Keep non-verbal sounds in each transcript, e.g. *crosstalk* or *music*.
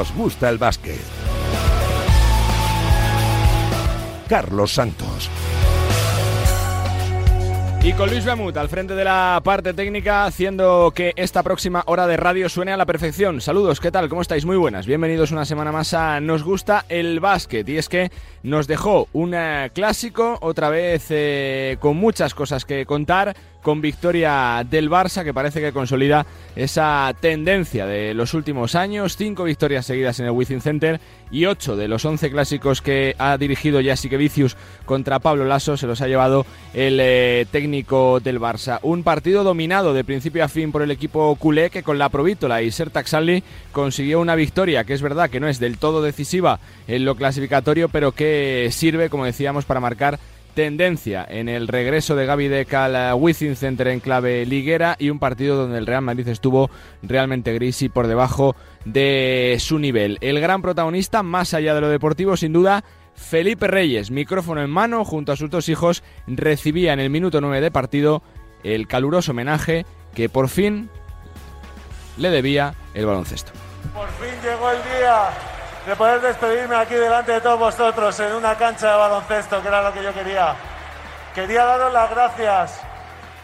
nos gusta el básquet. Carlos Santos. Y con Luis Bamut al frente de la parte técnica, haciendo que esta próxima hora de radio suene a la perfección. Saludos, ¿qué tal? ¿Cómo estáis? Muy buenas. Bienvenidos una semana más a Nos gusta el básquet. Y es que nos dejó un eh, clásico, otra vez eh, con muchas cosas que contar con victoria del Barça que parece que consolida esa tendencia de los últimos años, cinco victorias seguidas en el Wizzing Center y ocho de los once clásicos que ha dirigido Jasique Vicius contra Pablo Lasso se los ha llevado el eh, técnico del Barça. Un partido dominado de principio a fin por el equipo culé que con la Provítola y Sertak Sally consiguió una victoria que es verdad que no es del todo decisiva en lo clasificatorio pero que sirve como decíamos para marcar tendencia en el regreso de Gaby de al Wizzing Center en clave liguera y un partido donde el Real Madrid estuvo realmente gris y por debajo de su nivel. El gran protagonista, más allá de lo deportivo, sin duda, Felipe Reyes, micrófono en mano, junto a sus dos hijos, recibía en el minuto 9 de partido el caluroso homenaje que por fin le debía el baloncesto. Por fin llegó el día de poder despedirme aquí delante de todos vosotros en una cancha de baloncesto, que era lo que yo quería. Quería daros las gracias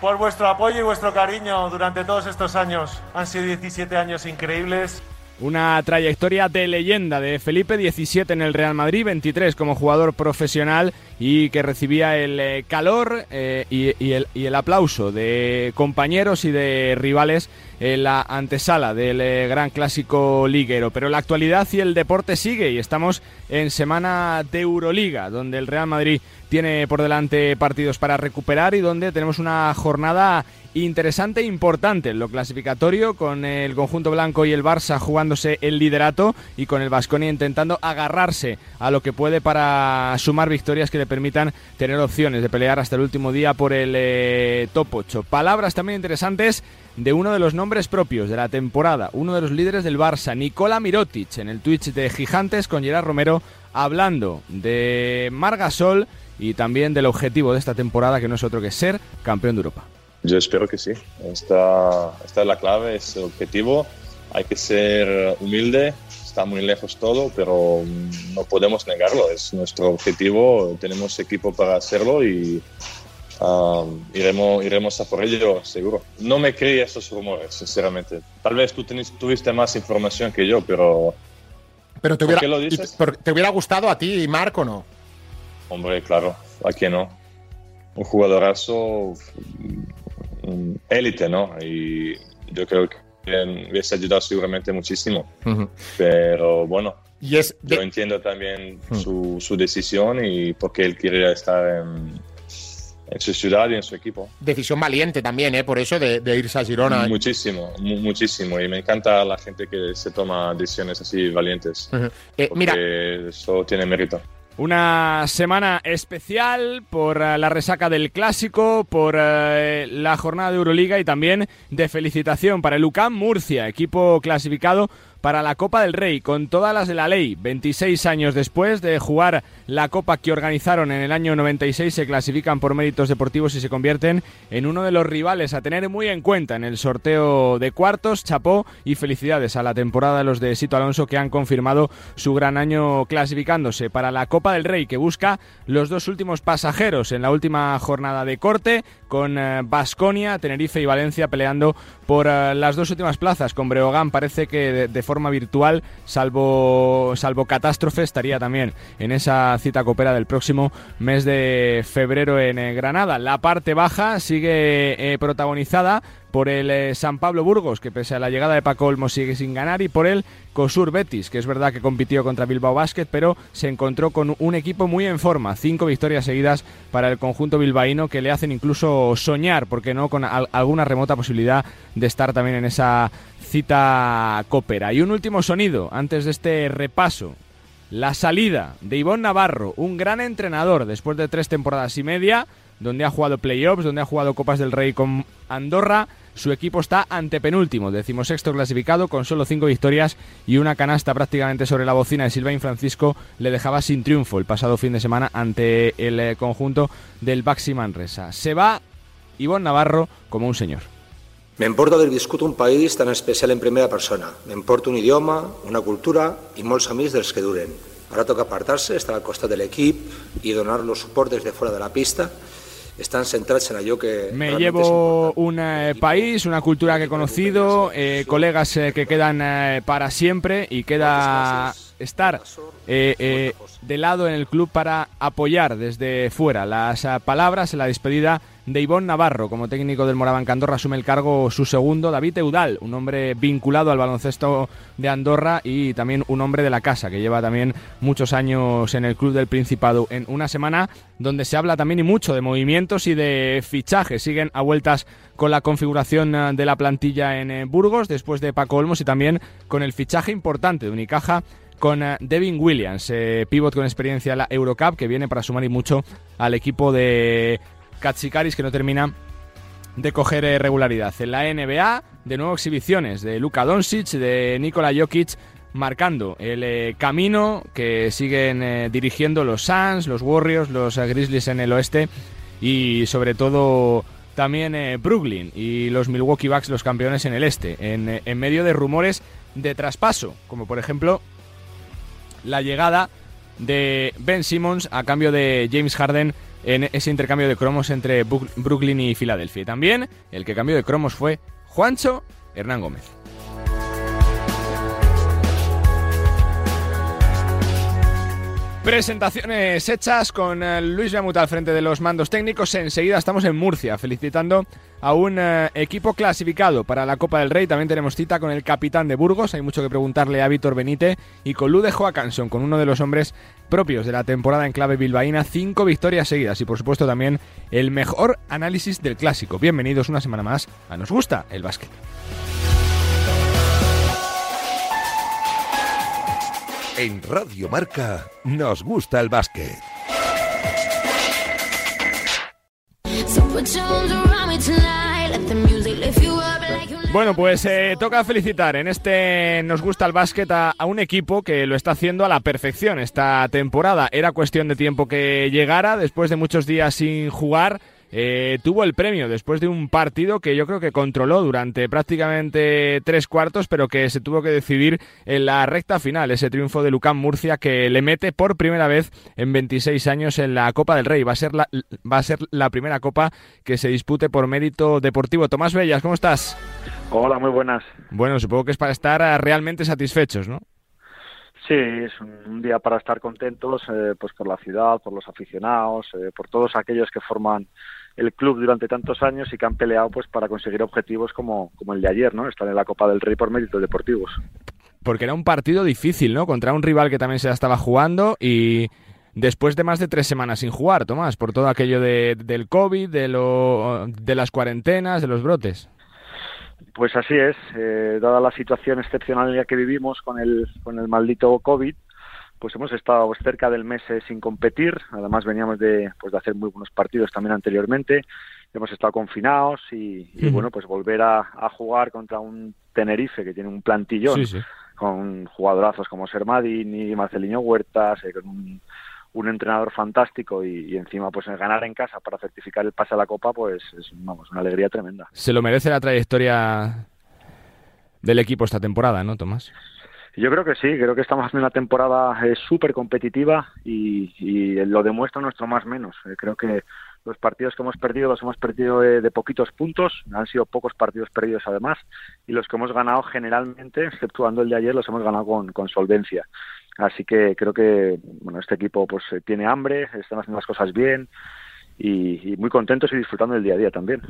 por vuestro apoyo y vuestro cariño durante todos estos años. Han sido 17 años increíbles. Una trayectoria de leyenda de Felipe, 17 en el Real Madrid, 23 como jugador profesional y que recibía el eh, calor eh, y, el, aplauso de compañeros y de rivales en la antesala del eh, gran clásico liguero. Pero la actualidad y el deporte sigue y estamos en semana de Euroliga, donde el Real Madrid tiene por delante partidos para recuperar y donde tenemos una jornada interesante e importante lo clasificatorio, con el conjunto blanco y el Barça jugándose el liderato y con el Vasconia intentando agarrarse a lo que puede para sumar victorias que le permitan tener opciones de pelear hasta el último día por el eh, top 8. Palabras también interesantes de uno de los nombres propios de la temporada, uno de los líderes del Barça, Nicola Mirotic, en el Twitch de Gigantes con Gerard Romero hablando de Margasol y también del objetivo de esta temporada que no es otro que ser campeón de Europa. Yo espero que sí. Esta, esta es la clave, es el objetivo. Hay que ser humilde, está muy lejos todo, pero no podemos negarlo. Es nuestro objetivo, tenemos equipo para hacerlo y um, iremos, iremos a por ello, seguro. No me creí esos rumores, sinceramente. Tal vez tú tuviste más información que yo, pero... Pero te hubiera, qué lo dices? ¿te hubiera gustado a ti, Marco, no? Hombre, claro, ¿a quién no? Un jugadorazo élite, ¿no? Y yo creo que hubiese ayudado seguramente muchísimo. Pero bueno, yo entiendo también su, su, decisión y porque él quiere estar en, en, su ciudad y en su equipo. Decisión valiente también, ¿eh? Por eso de, irse a Girona. Muchísimo, muchísimo. Y me encanta la gente que se toma decisiones así valientes. Eh, mira, eso tiene mérito. Una semana especial por eh, la resaca del clásico, por eh, la jornada de Euroliga y también de felicitación para el UCAM Murcia, equipo clasificado para la Copa del Rey, con todas las de la ley. 26 años después de jugar la Copa que organizaron en el año 96, se clasifican por méritos deportivos y se convierten en uno de los rivales a tener muy en cuenta en el sorteo de cuartos. Chapó y felicidades a la temporada de los de Sito Alonso que han confirmado su gran año clasificándose para la Copa del Rey, que busca los dos últimos pasajeros en la última jornada de corte, con Basconia, eh, Tenerife y Valencia peleando por eh, las dos últimas plazas. Con Breogán parece que de, forma virtual, salvo, salvo catástrofe, estaría también en esa cita copera del próximo mes de febrero en eh, Granada. La parte baja sigue protagonizada por el eh, San Pablo Burgos, que pese a la llegada de Paco Olmo sigue sin ganar, y por el Cosur Betis, que es verdad que compitió contra Bilbao Basket, pero se encontró con un equipo muy en forma. Cinco victorias seguidas para el conjunto bilbaíno que le hacen incluso soñar, porque no, con alguna remota posibilidad de estar también en esa cita copera. Y un último sonido antes de este repaso la salida de Ivón Navarro, un gran entrenador después de tres temporadas y media, donde ha jugado playoffs, donde ha jugado Copas del Rey con Andorra, su equipo está antepenúltimo, decimosexto clasificado, con solo cinco victorias y una canasta prácticamente sobre la bocina de Silvain Francisco le dejaba sin triunfo el pasado fin de semana ante el eh, conjunto del Baxi Manresa. Se va Ivonne Navarro como un señor. M'emporta haver viscut un país tan especial en primera persona. M'emporta un idioma, una cultura i molts amics dels que duren. Ara toca apartar-se, estar al costat de l'equip i donar los suport des de fora de la pista están centrados en ello que... Me llevo un eh, país, una cultura que he conocido, eh, colegas eh, que quedan eh, para siempre y queda estar eh, eh, de lado en el club para apoyar desde fuera. Las eh, palabras en la despedida de Ivón Navarro como técnico del Moraván Andorra asume el cargo su segundo, David Eudal, un hombre vinculado al baloncesto de Andorra y también un hombre de la casa que lleva también muchos años en el club del Principado. En una semana donde se habla también y mucho de movimientos y de fichajes. Siguen a vueltas con la configuración de la plantilla en Burgos después de Paco Olmos y también con el fichaje importante de Unicaja con eh, Devin Williams, eh, pivot con experiencia en la Eurocup, que viene para sumar y mucho al equipo de Katsikaris, que no termina de coger eh, regularidad. En la NBA, de nuevo exhibiciones de Luka Doncic, de Nikola Jokic, marcando el camino que siguen dirigiendo los Suns, los Warriors, los Grizzlies en el oeste y sobre todo también Brooklyn y los Milwaukee Bucks, los campeones en el este, en medio de rumores de traspaso, como por ejemplo la llegada de Ben Simmons a cambio de James Harden en ese intercambio de cromos entre Brooklyn y Filadelfia. Y también el que cambió de cromos fue Juancho Hernán Gómez. Presentaciones hechas con eh, Luis Beamuta al frente de los mandos técnicos. Enseguida estamos en Murcia felicitando a un eh, equipo clasificado para la Copa del Rey. También tenemos cita con el capitán de Burgos. Hay mucho que preguntarle a Víctor Benite y con Lude Joacanson, con uno de los hombres propios de la temporada en clave bilbaína. Cinco victorias seguidas y por supuesto también el mejor análisis del clásico. Bienvenidos una semana más a Nos Gusta el Básquet. En Radio Marca nos gusta el básquet. Bueno, pues eh, toca felicitar en este Nos gusta el básquet a, a, un equipo que lo está haciendo a la perfección esta temporada. Era cuestión de tiempo que llegara después de muchos días sin jugar. Eh, tuvo el premio después de un partido que yo creo que controló durante prácticamente tres cuartos, pero que se tuvo que decidir en la recta final, ese triunfo de Lucán Murcia que le mete por primera vez en 26 años en la Copa del Rey. Va a ser la, va a ser la primera copa que se dispute por mérito deportivo. Tomás Bellas, ¿cómo estás? Hola, muy buenas. Bueno, supongo que es para estar realmente satisfechos, ¿no? Sí, es un día para estar contentos eh, pues por la ciudad, por los aficionados, eh, por todos aquellos que forman el club durante tantos años y que han peleado pues para conseguir objetivos como, como el de ayer, ¿no? Estar en la Copa del Rey por méritos deportivos. Porque era un partido difícil, ¿no? Contra un rival que también se estaba jugando y después de más de tres semanas sin jugar, Tomás, por todo aquello de, del COVID, de, lo, de las cuarentenas, de los brotes. Pues así es, eh, dada la situación excepcional en la que vivimos con el, con el maldito COVID, pues hemos estado cerca del mes eh, sin competir, además veníamos de, pues de hacer muy buenos partidos también anteriormente, hemos estado confinados y, bueno, pues volver a, jugar contra un Tenerife que tiene un plantillón con jugadorazos como Sermadini, Marcelinho Huertas, eh, con un, un, entrenador fantástico y, encima pues ganar en casa para certificar el pase a la Copa, pues es vamos, una alegría tremenda. Se lo merece la trayectoria del equipo esta temporada, ¿no, Tomás? Yo creo que sí, creo que estamos haciendo una temporada eh, súper competitiva y, lo demuestra nuestro más menos. Eh, creo que los partidos que hemos perdido los hemos perdido de, poquitos puntos, han sido pocos partidos perdidos además, y los que hemos ganado generalmente, exceptuando el de ayer, los hemos ganado con, solvencia. Así que creo que bueno este equipo pues eh, tiene hambre, están haciendo las cosas bien y, y muy contentos y disfrutando del día a día también.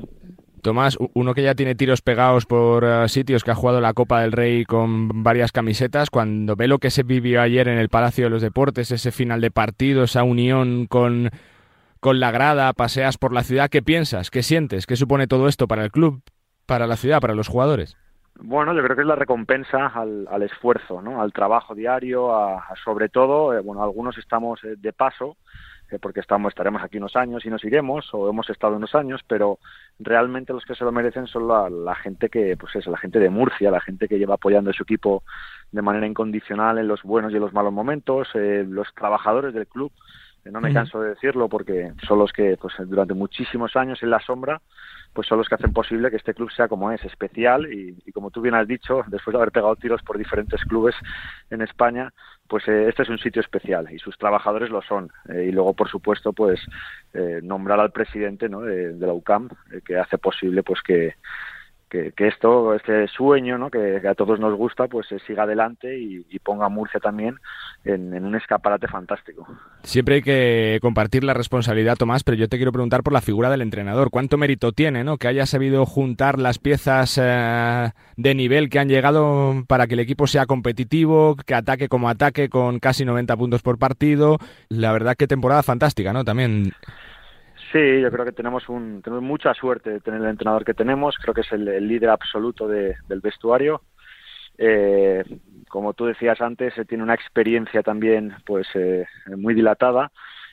Tomás, uno que ya tiene tiros pegados por eh, sitios que ha jugado la Copa del Rey con varias camisetas, cuando ve lo que se vivió ayer en el Palacio de los Deportes, ese final de partido, esa unión con, con la grada, paseas por la ciudad, ¿qué piensas? ¿Qué sientes? ¿Qué supone todo esto para el club, para la ciudad, para los jugadores? Bueno, yo creo que es la recompensa al, esfuerzo, ¿no? al trabajo diario, a, sobre todo, eh, bueno, algunos estamos eh, de paso, porque estamos, estaremos aquí unos años y nos iremos, o hemos estado unos años, pero realmente los que se lo merecen son la, gente que, pues es la gente de Murcia, la gente que lleva apoyando a su equipo de manera incondicional en los buenos y en los malos momentos, eh, los trabajadores del club, no me canso de decirlo porque son los que pues durante muchísimos años en la sombra pues son los que hacen posible que este club sea como es, especial y, como tú bien has dicho, después de haber pegado tiros por diferentes clubes en España, pues eh, este es un sitio especial y sus trabajadores lo son. Eh, y luego, por supuesto, pues eh, nombrar al presidente ¿no? de, de la UCAM, que hace posible pues que que, esto, este sueño ¿no? que, a todos nos gusta, pues se siga adelante y, ponga a Murcia también en, un escaparate fantástico. Siempre hay que compartir la responsabilidad, Tomás, pero yo te quiero preguntar por la figura del entrenador. ¿Cuánto mérito tiene ¿no? que haya sabido juntar las piezas eh, de nivel que han llegado para que el equipo sea competitivo, que ataque como ataque con casi 90 puntos por partido? La verdad que temporada fantástica, ¿no? También. Sí, yo creo que tenemos, un, tenemos mucha suerte de tener el entrenador que tenemos. Creo que es el, líder absoluto del vestuario. Eh, como tú decías antes, tiene una experiencia también pues eh, muy dilatada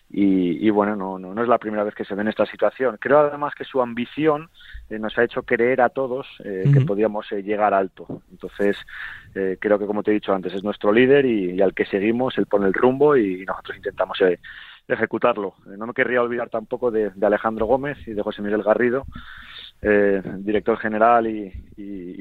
y, bueno, no, no, es la primera vez que se ve en esta situación. Creo además que su ambición eh, nos ha hecho creer a todos que podíamos llegar alto. Entonces, creo que como te he dicho antes, es nuestro líder y, al que seguimos, él pone el rumbo y nosotros intentamos ejecutarlo. Eh, no me querría olvidar tampoco de, Alejandro Gómez y de José Miguel Garrido, eh, director general y,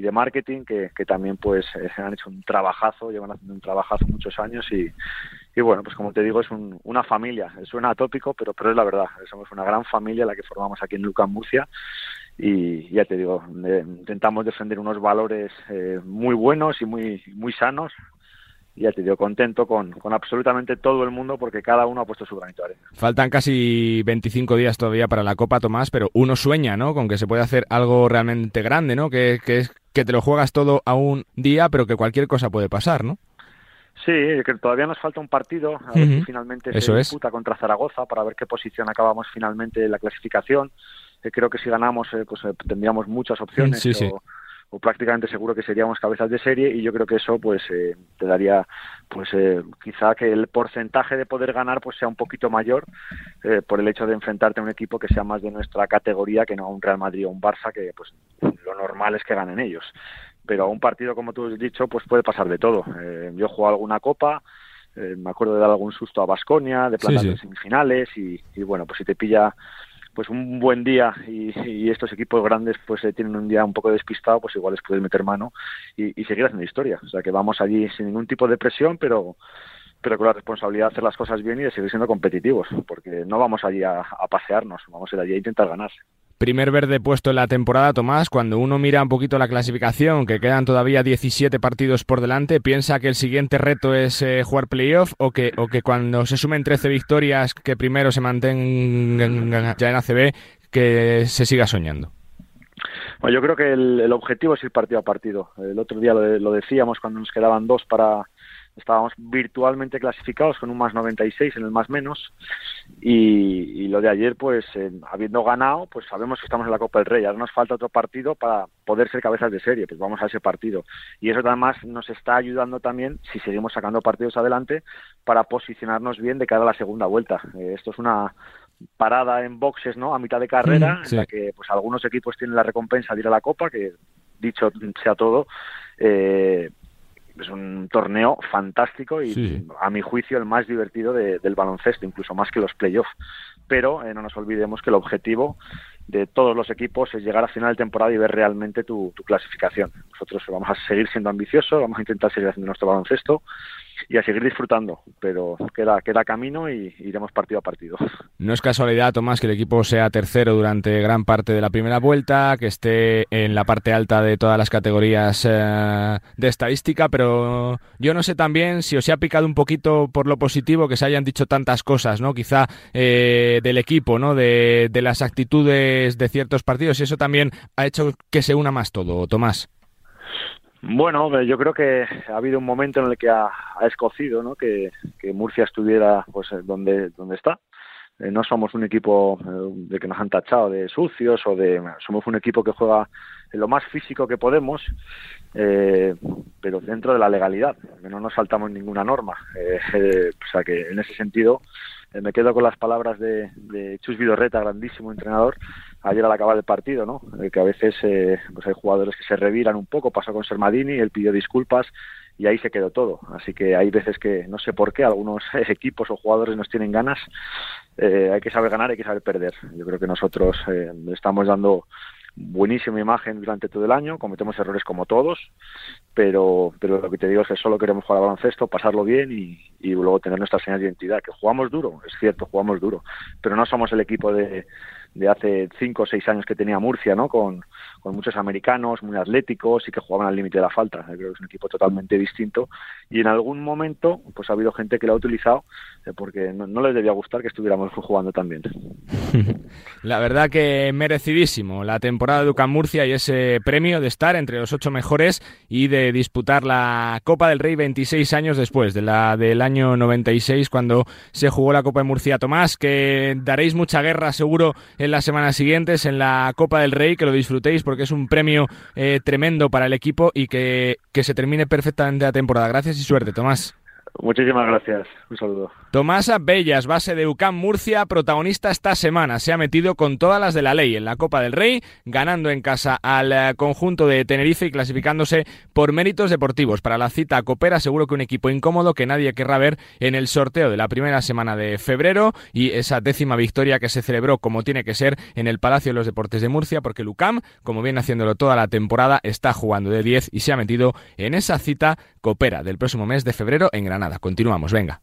de marketing, que, también pues eh, han hecho un trabajazo, llevan haciendo un trabajazo muchos años y, bueno, pues como te digo, es una familia. Suena atópico, pero, pero es la verdad. Somos una gran familia la que formamos aquí en Lucas Murcia y ya te digo, intentamos defender unos valores muy buenos y muy, muy sanos y ya te digo, contento con, con, absolutamente todo el mundo porque cada uno ha puesto su granito de arena. Faltan casi 25 días todavía para la Copa, Tomás, pero uno sueña, ¿no? Con que se puede hacer algo realmente grande, ¿no? Que, que es que te lo juegas todo a un día, pero que cualquier cosa puede pasar, ¿no? Sí, que todavía nos falta un partido, a ver si finalmente se disputa contra Zaragoza para ver qué posición acabamos finalmente en la clasificación. que creo que si ganamos, eh, pues eh, tendríamos muchas opciones. Sí, sí o prácticamente seguro que seríamos cabezas de serie y yo creo que eso pues eh, te daría pues eh, quizá que el porcentaje de poder ganar pues sea un poquito mayor eh, por el hecho de enfrentarte a un equipo que sea más de nuestra categoría que no a un Real Madrid o un Barça que pues lo normal es que ganen ellos. Pero a un partido como tú has dicho pues puede pasar de todo. Yo he jugado alguna copa me acuerdo de dar algún susto a Basconia de plantar en semifinales y, y bueno pues si te pilla pues un buen día y, estos equipos grandes pues eh, tienen un día un poco despistado, pues igual les puedes meter mano y, seguir haciendo historia. O sea que vamos allí sin ningún tipo de presión, pero pero con la responsabilidad de hacer las cosas bien y de seguir siendo competitivos, porque no vamos allí a, a pasearnos, vamos a ir allí a intentar ganar primer verde puesto en la temporada, Tomás, cuando uno mira un poquito la clasificación, que quedan todavía 17 partidos por delante, ¿piensa que el siguiente reto es eh, jugar playoff o que, o que cuando se sumen 13 victorias, que primero se mantengan ya en ACB, que se siga soñando? Bueno, yo creo que el, objetivo es ir partido a partido. El otro día lo decíamos cuando nos quedaban dos para, estábamos virtualmente clasificados con un más 96 en el más menos. Y, lo de ayer pues eh, habiendo ganado pues sabemos que estamos en la Copa del Rey. Ahora nos falta otro partido para poder ser cabezas de serie pues vamos a ese partido. Y eso además nos está ayudando también si seguimos sacando partidos adelante para posicionarnos bien de cara a la segunda vuelta. Eh, esto es una parada en boxes no a mitad de carrera en la que pues algunos equipos tienen la recompensa de ir a la Copa que dicho sea todo eh, es un torneo fantástico y a mi juicio el más divertido del baloncesto, incluso más que los playoffs. Pero eh, no nos olvidemos que el objetivo de todos los equipos es llegar a final de temporada y ver realmente tu, tu clasificación. Nosotros vamos a seguir siendo ambiciosos, vamos a intentar seguir haciendo nuestro baloncesto y a seguir disfrutando, pero queda, queda camino y iremos partido a partido. No es casualidad, Tomás, que el equipo sea tercero durante gran parte de la primera vuelta, que esté en la parte alta de todas las categorías eh, de estadística, pero yo no sé también si os ha picado un poquito por lo positivo que se hayan dicho tantas cosas, ¿no? Quizá eh, del equipo, ¿no? De, de las actitudes de ciertos partidos y eso también ha hecho que se una más todo, Tomás. Bueno, yo creo que ha habido un momento en el que ha, escocido ¿no? que, Murcia estuviera pues donde, donde está. Eh, no somos un equipo eh, de que nos han tachado de sucios o de... Somos un equipo que juega en lo más físico que podemos, eh, pero dentro de la legalidad, no nos saltamos ninguna norma. o sea que en ese sentido me quedo con las palabras de, de Chus Vidorreta, grandísimo entrenador, ayer al acabar el partido, ¿no? Eh, que a veces eh, pues hay jugadores que se reviran un poco, pasó con Sermadini, él pidió disculpas y ahí se quedó todo. Así que hay veces que no sé por qué algunos *laughs* equipos o jugadores nos tienen ganas. Eh, hay que saber ganar, hay que saber perder. Yo creo que nosotros eh, estamos dando buenísima imagen durante todo el año, cometemos errores como todos, pero, pero lo que te digo es que solo queremos jugar al baloncesto, pasarlo bien y, y luego tener nuestra señal de identidad, que jugamos duro, es cierto, jugamos duro, pero no somos el equipo de, de hace cinco o seis años que tenía Murcia, ¿no? Con, con muchos americanos muy atléticos y que jugaban al límite de la falta. creo que es un equipo totalmente distinto y en algún momento pues ha habido gente que lo ha utilizado eh, porque no, les debía gustar que estuviéramos jugando también. *laughs* La verdad que merecidísimo la temporada de UCAM Murcia y ese premio de estar entre los ocho mejores y de disputar la Copa del Rey 26 años después de la del año 96 cuando se jugó la Copa de Murcia. Tomás, que daréis mucha guerra seguro en las semanas siguientes en la Copa del Rey, que lo disfrutéis porque es un premio eh, tremendo para el equipo y que, que se termine perfectamente la temporada. Gracias y suerte, Tomás. Muchísimas gracias. Un saludo. Tomás Bellas, base de UCAM Murcia, protagonista esta semana. Se ha metido con todas las de la ley en la Copa del Rey, ganando en casa al eh, conjunto de Tenerife y clasificándose por méritos deportivos. Para la cita Copera, seguro que un equipo incómodo que nadie querrá ver en el sorteo de la primera semana de febrero y esa décima victoria que se celebró como tiene que ser en el Palacio de los Deportes de Murcia, porque el UCAM, como viene haciéndolo toda la temporada, está jugando de 10 y se ha metido en esa cita Copera del próximo mes de febrero en Granada nada, continuamos, venga.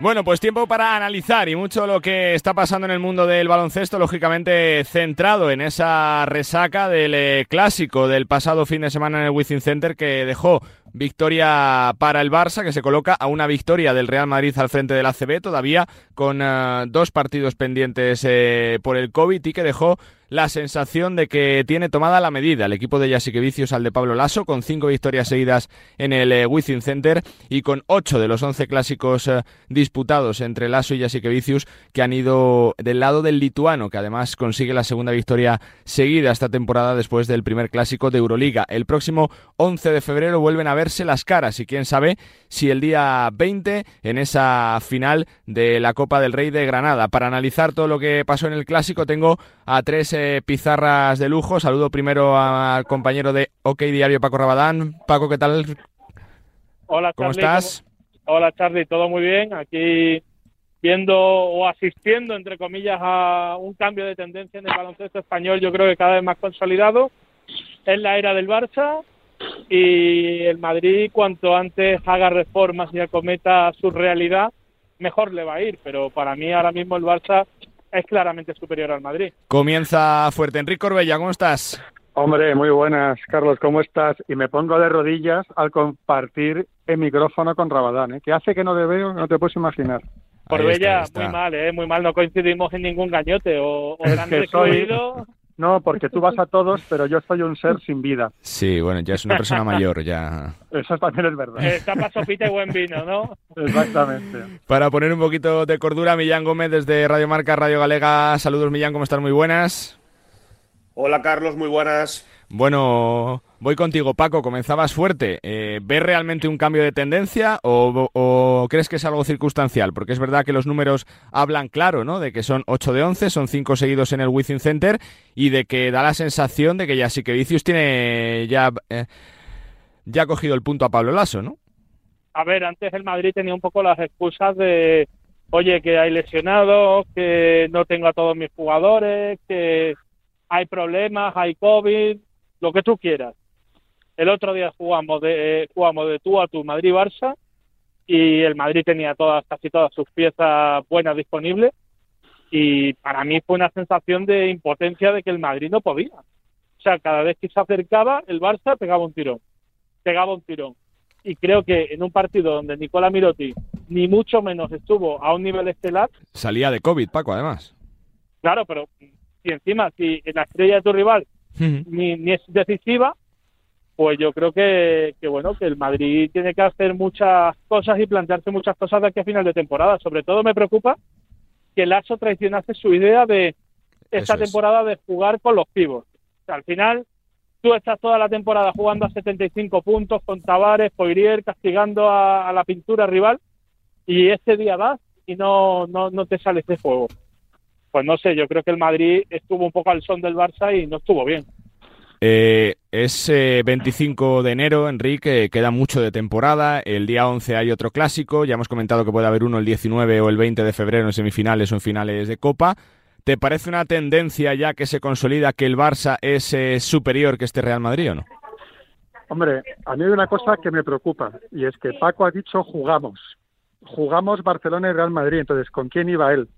Bueno, pues tiempo para analizar y mucho lo que está pasando en el mundo del baloncesto, lógicamente centrado en esa resaca del eh, clásico del pasado fin de semana en el Wizzing Center que dejó victoria para el Barça, que se coloca a una victoria del Real Madrid al frente del ACB, todavía con eh, dos partidos pendientes eh, por el COVID y que dejó la sensación de que tiene tomada la medida el equipo de Vicios al de Pablo Lasso, con cinco victorias seguidas en el eh, Center y con ocho de los once clásicos eh, disputados entre Lasso y Vicius que han ido del lado del lituano, que además consigue la segunda victoria seguida esta temporada después del primer clásico de Euroliga. El próximo 11 de febrero vuelven a verse las caras y quién sabe si el día 20 en esa final de la Copa del Rey de Granada. Para analizar todo lo que pasó en el clásico tengo a tres pizarras de lujo. Saludo primero al compañero de OK Diario, Paco Rabadán. Paco, ¿qué tal? Hola, ¿Cómo estás? Hola, Charlie, todo muy bien. Aquí viendo o asistiendo, entre comillas, a un cambio de tendencia en el baloncesto español, yo creo que cada vez más consolidado. Es la era del Barça y el Madrid, cuanto antes haga reformas y acometa su realidad, mejor le va a ir. Pero para mí ahora mismo el Barça es claramente superior al Madrid. Comienza fuerte. Enrique Orbella, ¿cómo estás? Hombre, muy buenas, Carlos, ¿cómo estás? Y me pongo de rodillas al compartir el micrófono con Rabadán, ¿eh? que hace que no te veo, no te puedes imaginar. Orbella, muy mal, ¿eh? muy mal, no coincidimos en ningún gañote o, o es que soy, no, porque tú vas a todos, pero yo soy un ser sin vida. Sí, bueno, ya es una persona mayor, ya. Eso también es verdad. Eh, tapa sopita y buen vino, ¿no? Exactamente. Para poner un poquito de cordura, Millán Gómez desde Radio Marca, Radio Galega. Saludos, Millán, ¿cómo están? Muy buenas. Hola, Carlos, muy buenas. Bueno, voy contigo, Paco. Comenzabas fuerte. Eh, ¿Ves realmente un cambio de tendencia o, crees que es algo circunstancial? Porque es verdad que los números hablan claro, ¿no? De que son 8 de 11, son 5 seguidos en el Within Center y de que da la sensación de que ya sí que Vicius tiene ya, eh, ya cogido el punto a Pablo Lasso, ¿no? A ver, antes el Madrid tenía un poco las excusas de, oye, que hay lesionados, que no tengo a todos mis jugadores, que hay problemas, hay COVID lo que tú quieras. El otro día jugamos de, jugamos de tú a tu Madrid-Barça y el Madrid tenía todas, casi todas sus piezas buenas disponibles y para mí fue una sensación de impotencia de que el Madrid no podía. O sea, cada vez que se acercaba, el Barça pegaba un tirón, pegaba un tirón. Y creo que en un partido donde Nicola Mirotti ni mucho menos estuvo a un nivel estelar... Salía de COVID, Paco, además. Claro, pero si encima, si en la estrella de tu rival ni, es decisiva, pues yo creo que, bueno que el Madrid tiene que hacer muchas cosas y plantearse muchas cosas de aquí a final de temporada. Sobre todo me preocupa que el ASO traicionase su idea de esta temporada de jugar con los pibos. al final tú estás toda la temporada jugando a 75 puntos con Tavares, Poirier, castigando a, la pintura rival y este día vas y no, no, no te sale ese juego pues no sé, yo creo que el Madrid estuvo un poco al son del Barça y no estuvo bien. Eh, es 25 de enero, Enrique, queda mucho de temporada. El día 11 hay otro clásico. Ya hemos comentado que puede haber uno el 19 o el 20 de febrero en semifinales o en finales de Copa. ¿Te parece una tendencia ya que se consolida que el Barça es superior que este Real Madrid o no? Hombre, a mí hay una cosa que me preocupa y es que Paco ha dicho jugamos. Jugamos Barcelona y Real Madrid. Entonces, ¿con quién iba él?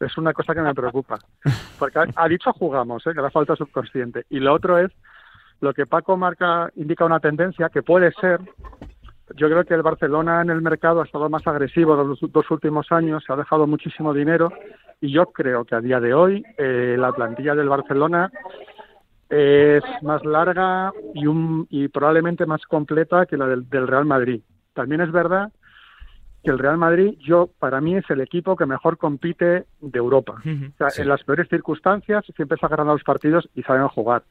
Es una cosa que me preocupa. Porque ha, dicho jugamos, ¿eh? que la falta subconsciente. Y lo otro es lo que Paco marca, indica una tendencia que puede ser. Yo creo que el Barcelona en el mercado ha estado más agresivo los dos últimos años, se ha dejado muchísimo dinero y yo creo que a día de hoy eh, la plantilla del Barcelona es más larga y, un, y probablemente más completa que la del, Real Madrid. También es verdad que el Real Madrid, yo para mí es el equipo que mejor compite de Europa. o sea, En las peores circunstancias siempre se agarran a los partidos y saben jugar.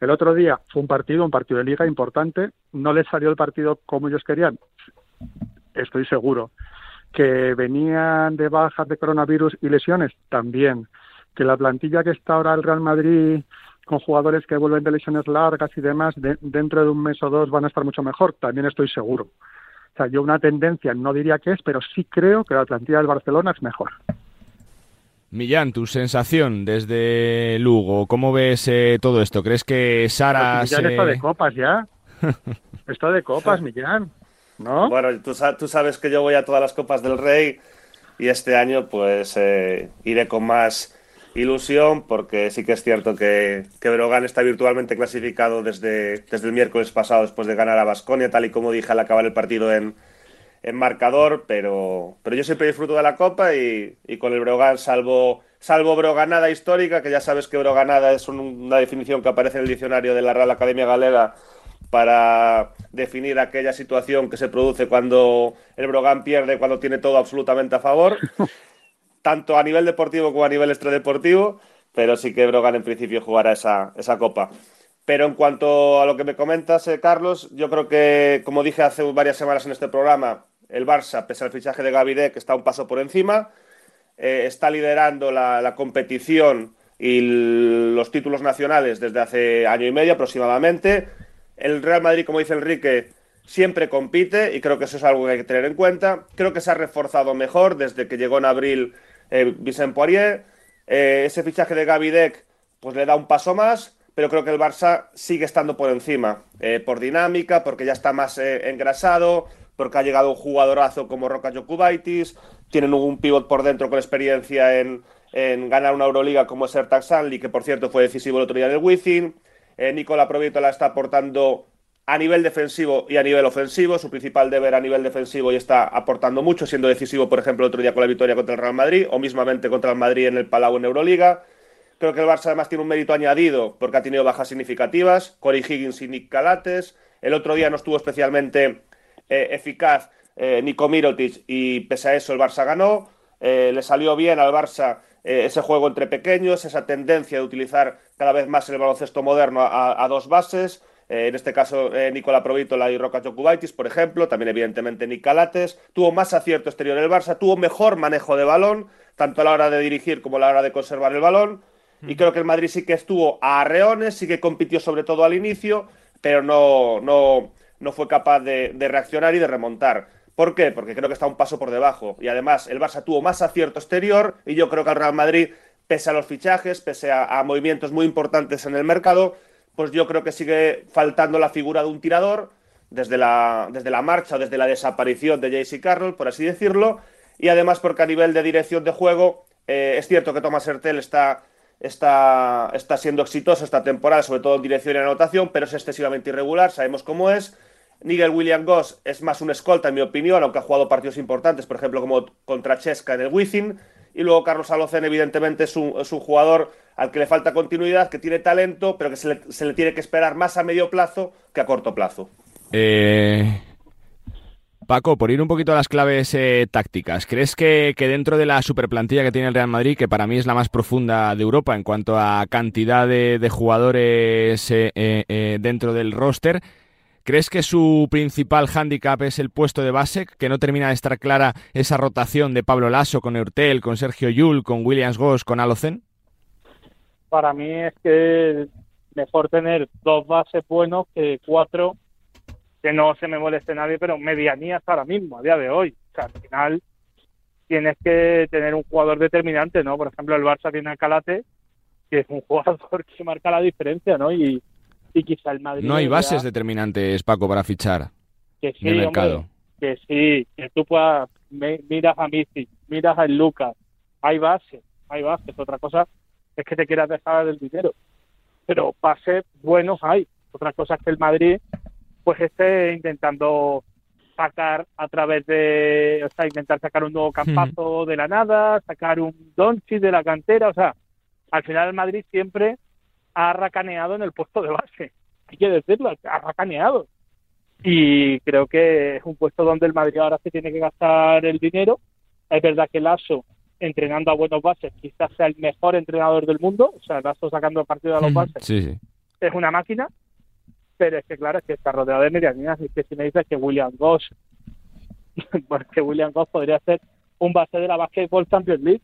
El otro día fue un partido, un partido de liga importante. No les salió el partido como ellos querían. Estoy seguro. Que venían de bajas de coronavirus y lesiones también. Que la plantilla que está ahora el Real Madrid con jugadores que vuelven de lesiones largas y demás, dentro de un mes o dos van a estar mucho mejor, también estoy seguro. Sea, yo una tendencia no diría que es, pero sí creo que la plantilla del Barcelona es mejor. Millán, tu sensación desde Lugo, ¿cómo ves eh, todo esto? ¿Crees que Sara Millán está de copas ya. *laughs* está de copas, Millán. ¿No? Bueno, tú, tú, sabes que yo voy a todas las copas del Rey y este año pues eh, iré con más ilusión porque sí que es cierto que, que Brogan está virtualmente clasificado desde, desde el miércoles pasado después de ganar a Basconia, tal y como dije al acabar el partido en, en marcador, pero, pero yo siempre disfruto de la Copa y, y, con el Brogan, salvo, salvo Broganada histórica, que ya sabes que Broganada es una definición que aparece en el diccionario de la Real Academia Galega para definir aquella situación que se produce cuando el Brogan pierde, cuando tiene todo absolutamente a favor. *laughs* tanto a nivel deportivo como a nivel extradeportivo, pero sí que Brogan en principio jugará esa, esa copa. Pero en cuanto a lo que me comentas, eh, Carlos, yo creo que, como dije hace varias semanas en este programa, el Barça, pese al fichaje de Gavide, que está un paso por encima, eh, está liderando la, la, competición y los títulos nacionales desde hace año y medio aproximadamente. El Real Madrid, como dice Enrique, siempre compite y creo que eso es algo que hay que tener en cuenta. Creo que se ha reforzado mejor desde que llegó en abril eh, Vicent Poirier. Eh, ese fichaje de Gaby Deck pues le da un paso más, pero creo que el Barça sigue estando por encima, eh, por dinámica, porque ya está más eh, engrasado, porque ha llegado un jugadorazo como Roca Jokubaitis, tienen un pivot por dentro con experiencia en, ganar una Euroliga como es Ertak Sanli, que por cierto fue decisivo el otro día en el Wizzing. Nicola la está aportando a nivel defensivo y a nivel ofensivo. Su principal deber a nivel defensivo y está aportando mucho, siendo decisivo, por ejemplo, el otro día con la victoria contra el Real Madrid o mismamente contra el Madrid en el Palau en Euroliga. Creo que el Barça además tiene un mérito añadido porque ha tenido bajas significativas. Corey Higgins y Nick Calates. El otro día no estuvo especialmente eh, eficaz eh, Nico Mirotic y pese a eso el Barça ganó. Eh, le salió bien al Barça ese juego entre pequeños, esa tendencia de utilizar cada vez más el baloncesto moderno a dos bases. Eh, en este caso, eh, Nicola Provítola y Roca Jokubaitis, por ejemplo, también evidentemente Nick Calates, tuvo más acierto exterior el Barça, tuvo mejor manejo de balón, tanto a la hora de dirigir como a la hora de conservar el balón, y creo que el Madrid sí que estuvo a arreones, sí que compitió sobre todo al inicio, pero no, no, no fue capaz de, reaccionar y de remontar. ¿Por qué? Porque creo que está un paso por debajo. Y además el Barça tuvo más acierto exterior y yo creo que el Real Madrid, pese a los fichajes, pese a movimientos muy importantes en el mercado, pues yo creo que sigue faltando la figura de un tirador desde la, desde la marcha o desde la desaparición de JC Carroll, por así decirlo, y además porque a nivel de dirección de juego eh, es cierto que Thomas Hertel está, está, está siendo exitoso esta temporada, sobre todo en dirección y anotación, pero es excesivamente irregular, sabemos cómo es. Nigel William Goss es más un escolta, en mi opinión, aunque ha jugado partidos importantes, por ejemplo, como contra Chesca en el Wizzing. Y luego Carlos Alocen, evidentemente, es un, es un jugador al que le falta continuidad, que tiene talento, pero que se le, tiene que esperar más a medio plazo que a corto plazo. Eh, Paco, por ir un poquito a las claves eh, tácticas, ¿crees que, dentro de la superplantilla que tiene el Real Madrid, que para mí es la más profunda de Europa en cuanto a cantidad de, jugadores eh, dentro del roster, ¿crees que su principal hándicap es el puesto de base, que no termina de estar clara esa rotación de Pablo Lasso con Eurtel, con Sergio Yul, con Williams Goss, con Alocen? para mí es que mejor tener dos bases buenos que cuatro que no se me moleste nadie, pero medianías ahora mismo, a día de hoy. O sea, al final tienes que tener un jugador determinante, ¿no? Por ejemplo, el Barça tiene a Calate, que es un jugador *laughs* que marca la diferencia, ¿no? Y, y quizá el Madrid... No hay bases determinantes, Paco, para fichar que sí, mercado. que sí, que tú puedas, miras a Missy, miras a Lucas, hay bases, hay bases. Otra cosa es que te quieras dejar del dinero. Pero bases buenos hay. Otra cosa es que el Madrid pues esté intentando sacar a través de, o sea, intentar sacar un nuevo campazo de la nada, sacar un Donchi de la cantera, o sea, al final el Madrid siempre ha racaneado en el puesto de base, hay que decirlo, ha racaneado. Y creo que es un puesto donde el Madrid ahora se tiene que gastar el dinero. Es verdad que Lasso, entrenando a buenos bases, quizás sea el mejor entrenador del mundo, o sea, Lasso sacando partido a los bases, es una máquina, pero es que claro, es que está rodeado de medianías y que si me dices que William Goss, *laughs* porque William Goss podría ser un base de la Basketball Champions League.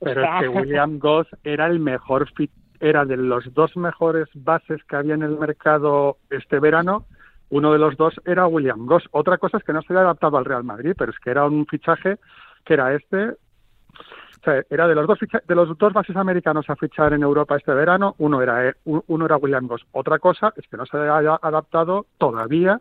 Pero es que *laughs* William Goss era el mejor fit, era de los dos mejores bases que había en el mercado este verano. Uno de los dos era William Goss. Otra cosa es que no se había adaptado al Real Madrid, pero es que era un fichaje que era este, era de los dos de los dos bases americanos a fichar en Europa este verano, uno era uno era William Goss. Otra cosa es que no se haya adaptado todavía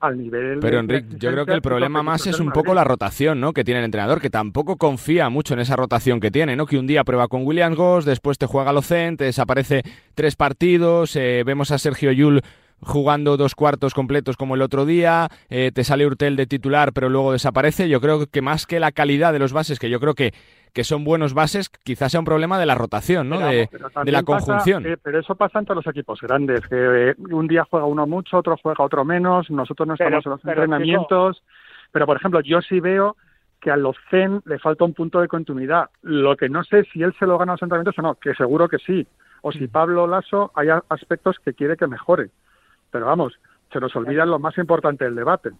al nivel. Pero Enrique, yo creo que el problema más es un poco la rotación, ¿no? Que tiene el entrenador, que tampoco confía mucho en esa rotación que tiene, ¿no? Que un día prueba con William Goss, después te juega Locen, te desaparece tres partidos, eh, vemos a Sergio Yul jugando dos cuartos completos como el otro día, eh, te sale Urtel de titular pero luego desaparece. Yo creo que más que la calidad de los bases, que yo creo que, que son buenos bases, quizás sea un problema de la rotación, ¿no? de, la conjunción. Eh, pero eso pasa en todos los equipos grandes, que eh, un día juega uno mucho, otro juega otro menos, nosotros no estamos en los entrenamientos, pero por ejemplo yo sí veo que a los Zen le falta un punto de continuidad. Lo que no sé si él se lo gana a los entrenamientos o no, que seguro que sí. O si mm. Pablo Lasso hay aspectos que quiere que mejore. Pero vamos, se nos olvida lo más importante del debate,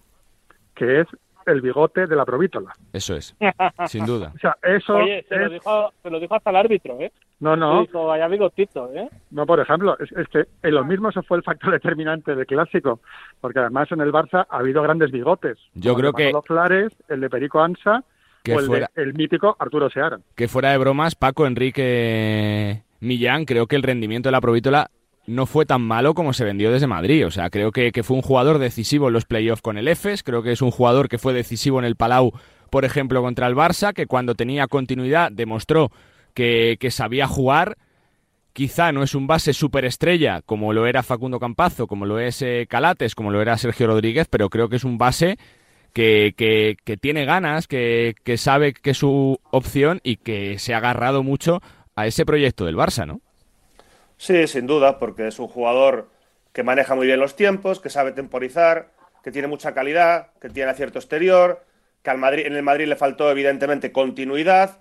que es el bigote de la provítola. Eso es, *laughs* sin duda. O sea, eso Oye, se, lo dijo, se, lo dijo, hasta el árbitro, ¿eh? No, no. Dijo, vaya bigotito, ¿eh? No, por ejemplo, es, que en lo mismo eso fue el factor determinante del clásico, porque además en el Barça ha habido grandes bigotes. Yo creo que... Los Flares, el de Perico Ansa o el, el mítico Arturo Seara. Que fuera de bromas, Paco Enrique Millán, creo que el rendimiento de la provítola no fue tan malo como se vendió desde Madrid. O sea, creo que, fue un jugador decisivo en los playoffs con el EFES, creo que es un jugador que fue decisivo en el Palau, por ejemplo, contra el Barça, que cuando tenía continuidad demostró que, sabía jugar. Quizá no es un base superestrella como lo era Facundo Campazo, como lo es eh, Calates, como lo era Sergio Rodríguez, pero creo que es un base que, tiene ganas, que, que sabe que es su opción y que se ha agarrado mucho a ese proyecto del Barça, ¿no? Sí, sin duda, porque es un jugador que maneja muy bien los tiempos, que sabe temporizar, que tiene mucha calidad, que tiene acierto exterior, que al Madrid, en el Madrid le faltó evidentemente continuidad,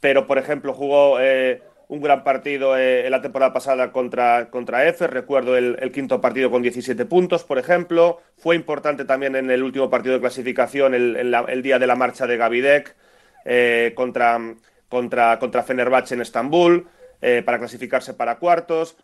pero por ejemplo jugó eh, un gran partido eh, en la temporada pasada contra, contra F, recuerdo el, quinto partido con 17 puntos, por ejemplo, fue importante también en el último partido de clasificación, el, día de la marcha de Gavidec eh, contra, contra, contra Fenerbahce en Estambul. Eh, para clasificarse para cuartos.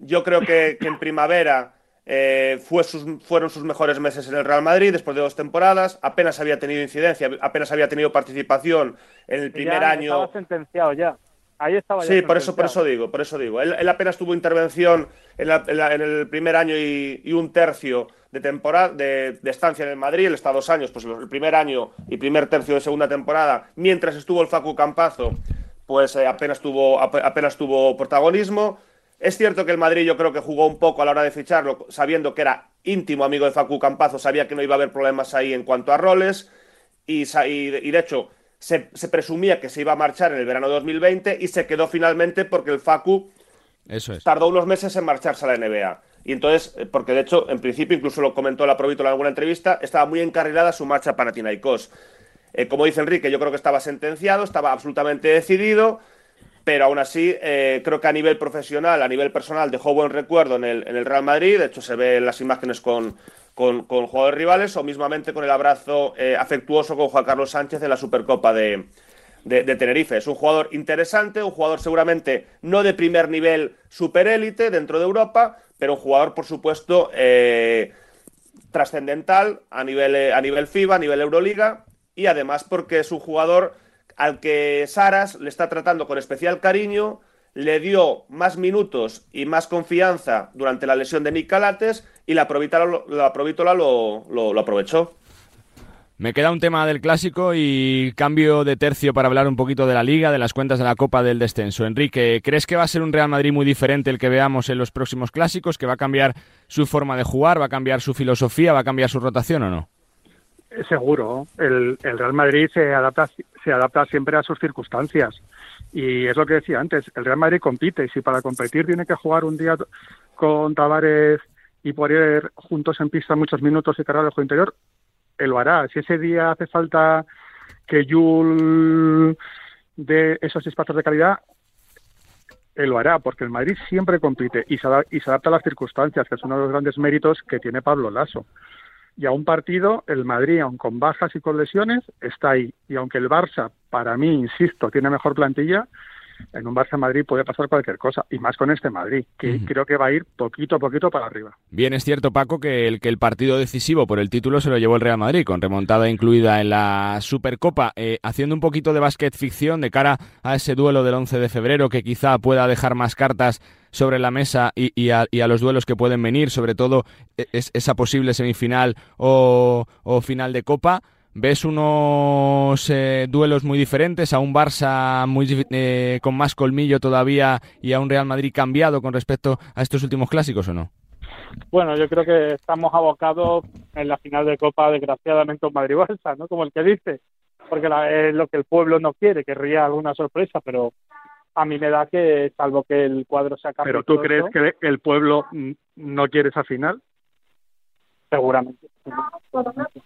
Yo creo que, en primavera eh, fue sus, fueron sus mejores meses en el Real Madrid después de dos temporadas. Apenas había tenido incidencia, apenas había tenido participación en el primer año. Estaba sentenciado ya. Ahí estaba sí, por eso, por eso digo, por eso digo. Él, apenas tuvo intervención en, el primer año y, un tercio de temporada de, estancia en el Madrid. Él está dos años, pues el primer año y primer tercio de segunda temporada, mientras estuvo el Facu Campazo pues eh, apenas, tuvo, apenas tuvo protagonismo. Es cierto que el Madrid yo creo que jugó un poco a la hora de ficharlo, sabiendo que era íntimo amigo de Facu Campazo, sabía que no iba a haber problemas ahí en cuanto a roles, y, de hecho se, presumía que se iba a marchar en el verano de 2020 y se quedó finalmente porque el Facu tardó unos meses en marcharse a la NBA. Y entonces, eh, porque de hecho, en principio, incluso lo comentó la Provítola en alguna entrevista, estaba muy encarrilada su marcha para Tinaicos. Eh, como dice Enrique, yo creo que estaba sentenciado, estaba absolutamente decidido, pero aún así eh, creo que a nivel profesional, a nivel personal, dejó buen recuerdo en el, Real Madrid. De hecho, se ve en las imágenes con, con, jugadores rivales o mismamente con el abrazo eh, afectuoso con Juan Carlos Sánchez en la Supercopa de, Tenerife. Es un jugador interesante, un jugador seguramente no de primer nivel superélite dentro de Europa, pero un jugador, por supuesto, trascendental a nivel, a nivel FIBA, a nivel Euroliga, y además porque es un jugador al que Saras le está tratando con especial cariño, le dio más minutos y más confianza durante la lesión de Nick Calates y la Provítola, lo, lo, aprovechó. Me queda un tema del clásico y cambio de tercio para hablar un poquito de la liga, de las cuentas de la Copa del Descenso. Enrique, ¿crees que va a ser un Real Madrid muy diferente el que veamos en los próximos clásicos? ¿Que va a cambiar su forma de jugar, va a cambiar su filosofía, va a cambiar su rotación o no? Seguro. El, Real Madrid se adapta, se adapta siempre a sus circunstancias. Y es lo que decía antes, el Real Madrid compite y si para competir tiene que jugar un día con Tavares y poner juntos en pista muchos minutos y cargar el juego interior, él lo hará. Si ese día hace falta que Jul de esos espacios de calidad, él lo hará, porque el Madrid siempre compite y se adapta a las circunstancias, que es uno de los grandes méritos que tiene Pablo Lasso. Y a un partido, el Madrid, aun con bajas y con lesiones, está ahí. Y aunque el Barça, para mí, insisto, tiene mejor plantilla, en un Barça Madrid puede pasar cualquier cosa, y más con este Madrid, que creo que va a ir poquito a poquito para arriba. Bien, es cierto, Paco, que el, que el partido decisivo por el título se lo llevó el Real Madrid, con remontada incluida en la Supercopa, eh, haciendo un poquito de básquet ficción de cara a ese duelo del 11 de febrero, que quizá pueda dejar más cartas sobre la mesa y, a, los duelos que pueden venir, sobre todo e, esa posible semifinal o final de Copa. ¿Ves unos eh, duelos muy diferentes a un Barça muy, eh, con más colmillo todavía y a un Real Madrid cambiado con respecto a estos últimos clásicos o no? Bueno, yo creo que estamos abocados en la final de Copa, desgraciadamente, un Madrid-Barça, ¿no? Como el que dice, porque es lo que el pueblo no quiere, querría alguna sorpresa, pero a mí me da que, salvo que el cuadro se acabe. ¿Pero tú crees que el pueblo no quiere esa final? Seguramente seguramente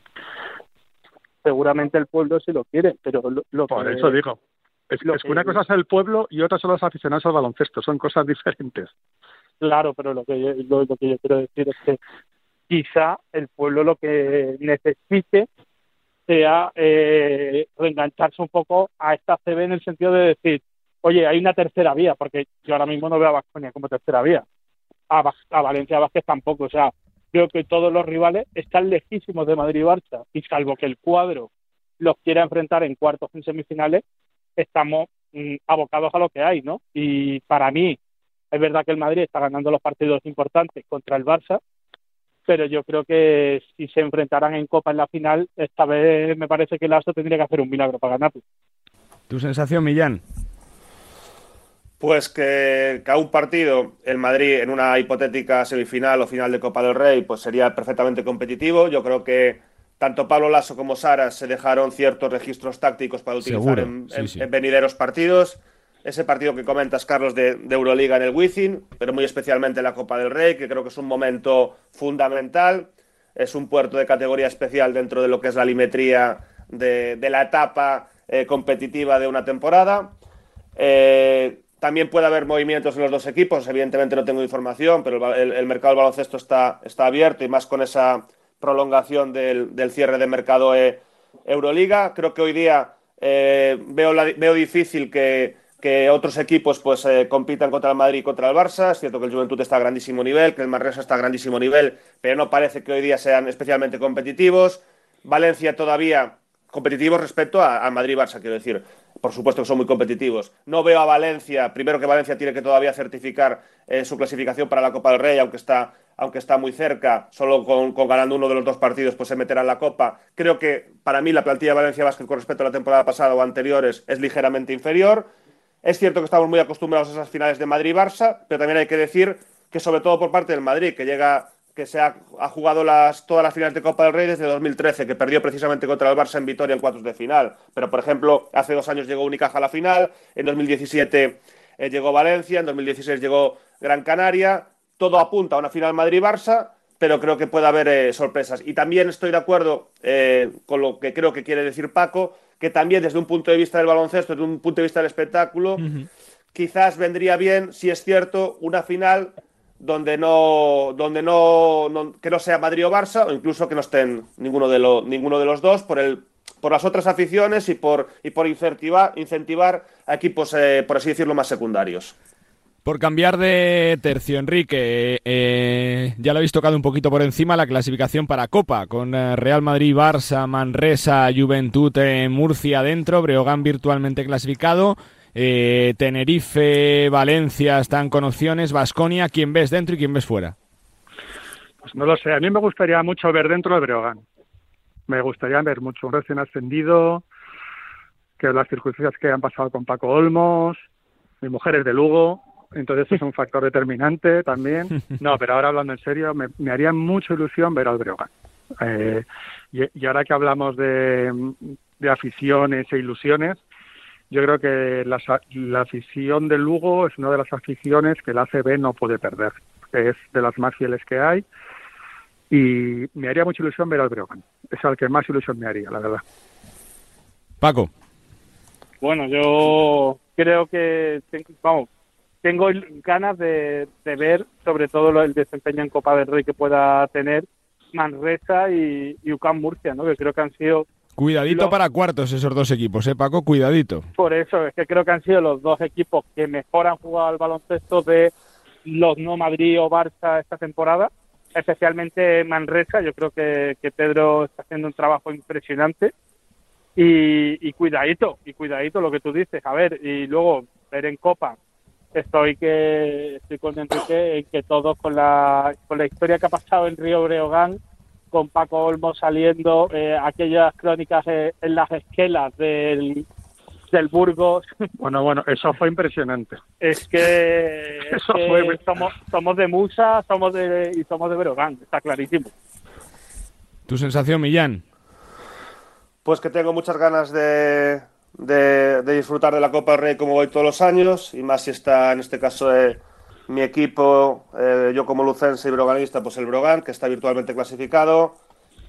el pueblo sí lo quiere, pero lo, Por eso digo. Es, que una cosa es el pueblo y otra son los aficionados al baloncesto, son cosas diferentes. Claro, pero lo que, yo, lo, que yo quiero decir es que quizá el pueblo lo que necesite sea eh, reengancharse un poco a esta CB en el sentido de decir, oye, hay una tercera vía, porque yo ahora mismo no veo a Vasconia como tercera vía, a, a Valencia Vázquez tampoco, o sea, creo que todos los rivales están lejísimos de Madrid y Barça y salvo que el cuadro los quiera enfrentar en cuartos y semifinales, estamos mm, abocados a lo que hay, ¿no? Y para mí es verdad que el Madrid está ganando los partidos importantes contra el Barça, pero yo creo que si se enfrentaran en Copa en la final, esta vez me parece que el Aso tendría que hacer un milagro para ganar. ¿Tu sensación, Millán? Pues que, a un partido, el Madrid en una hipotética semifinal o final de Copa del Rey, pues sería perfectamente competitivo. Yo creo que tanto Pablo Lasso como Sara se dejaron ciertos registros tácticos para utilizar en, venideros partidos. Ese partido que comentas, Carlos, de, Euroliga en el Wizzing, pero muy especialmente la Copa del Rey, que creo que es un momento fundamental. Es un puerto de categoría especial dentro de lo que es la limetría de, la etapa eh, competitiva de una temporada. Eh, también puede haber movimientos en los dos equipos. Evidentemente no tengo información, pero el, mercado del baloncesto está, está abierto y más con esa prolongación del, cierre de mercado e, Euroliga. Creo que hoy día eh, veo, veo difícil que, otros equipos pues eh, compitan contra el Madrid y contra el Barça. Es cierto que el Juventud está a grandísimo nivel, que el Manresa está a grandísimo nivel, pero no parece que hoy día sean especialmente competitivos. Valencia todavía competitivos respecto a, a Madrid-Barça, quiero decir por supuesto que son muy competitivos. No veo a Valencia, primero que Valencia tiene que todavía certificar eh, su clasificación para la Copa del Rey, aunque está, aunque está muy cerca, solo con, ganando uno de los dos partidos pues se meterá en la Copa. Creo que para mí la plantilla de Valencia Basket con respecto a la temporada pasada o anteriores es ligeramente inferior. Es cierto que estamos muy acostumbrados a esas finales de Madrid-Barça, pero también hay que decir que sobre todo por parte del Madrid, que llega que se ha, jugado las, todas las finales de Copa del Rey desde 2013, que perdió precisamente contra el Barça en Vitoria en cuartos de final. Pero, por ejemplo, hace dos años llegó Unicaja a la final, en 2017 eh, llegó Valencia, en 2016 llegó Gran Canaria. Todo apunta a una final Madrid-Barça, pero creo que puede haber eh, sorpresas. Y también estoy de acuerdo eh, con lo que creo que quiere decir Paco, que también desde un punto de vista del baloncesto, desde un punto de vista del espectáculo, quizás vendría bien, si es cierto, una final donde no, donde no, que no sea Madrid o Barça, o incluso que no estén ninguno de, ninguno de los dos, por el, por las otras aficiones y por, y por incentivar, incentivar a equipos, eh, por así decirlo, más secundarios. Por cambiar de tercio, Enrique, eh, ya lo habéis tocado un poquito por encima la clasificación para Copa, con eh, Real Madrid, Barça, Manresa, Juventud, Murcia dentro, Breogán virtualmente clasificado, eh, Tenerife, Valencia están con opciones, Vasconia, ¿quién ves dentro y quién ves fuera? Pues no lo sé, a mí me gustaría mucho ver dentro de Breogán. Me gustaría ver mucho un recién ascendido, que las circunstancias que han pasado con Paco Olmos, mi mujer es de Lugo, entonces es un factor determinante también. *laughs* No, pero ahora hablando en serio, me, haría mucha ilusión ver al Breogán. Eh, y, ahora que hablamos de, aficiones e ilusiones, yo creo que la, afición del Lugo es una de las aficiones que el ACB no puede perder. Es de las más fieles que hay y me haría mucha ilusión ver al Breogán. Es al que más ilusión me haría, la verdad. Paco. Bueno, yo creo que, vamos, tengo ganas de, ver sobre todo el desempeño en Copa del Rey que pueda tener Manresa y, UCAM Murcia, ¿no? que creo que han sido... Cuidadito para cuartos esos dos equipos, ¿eh, Paco? Cuidadito. Por eso, es que creo que han sido los dos equipos que mejor han jugado al baloncesto de los no Madrid o Barça esta temporada, especialmente Manresa. Yo creo que, Pedro está haciendo un trabajo impresionante. Y, y cuidadito, y cuidadito lo que tú dices. A ver, y luego ver en Copa estoy que estoy con Enrique en que todos con la con la historia que ha pasado en Río Breogán con Paco Olmo saliendo eh, aquellas crónicas eh, en las esquelas del del Burgos. *laughs* Bueno bueno eso fue impresionante. Es que, *laughs* eso fue... somos somos de Musa somos de y somos de Breogán está clarísimo. Tu sensación Millán. Pues que tengo muchas ganas de de, disfrutar de la Copa del Rey como voy todos los años, y más si está en este caso eh, mi equipo, eh, yo como lucense y broganista, pues el Brogan, que está virtualmente clasificado.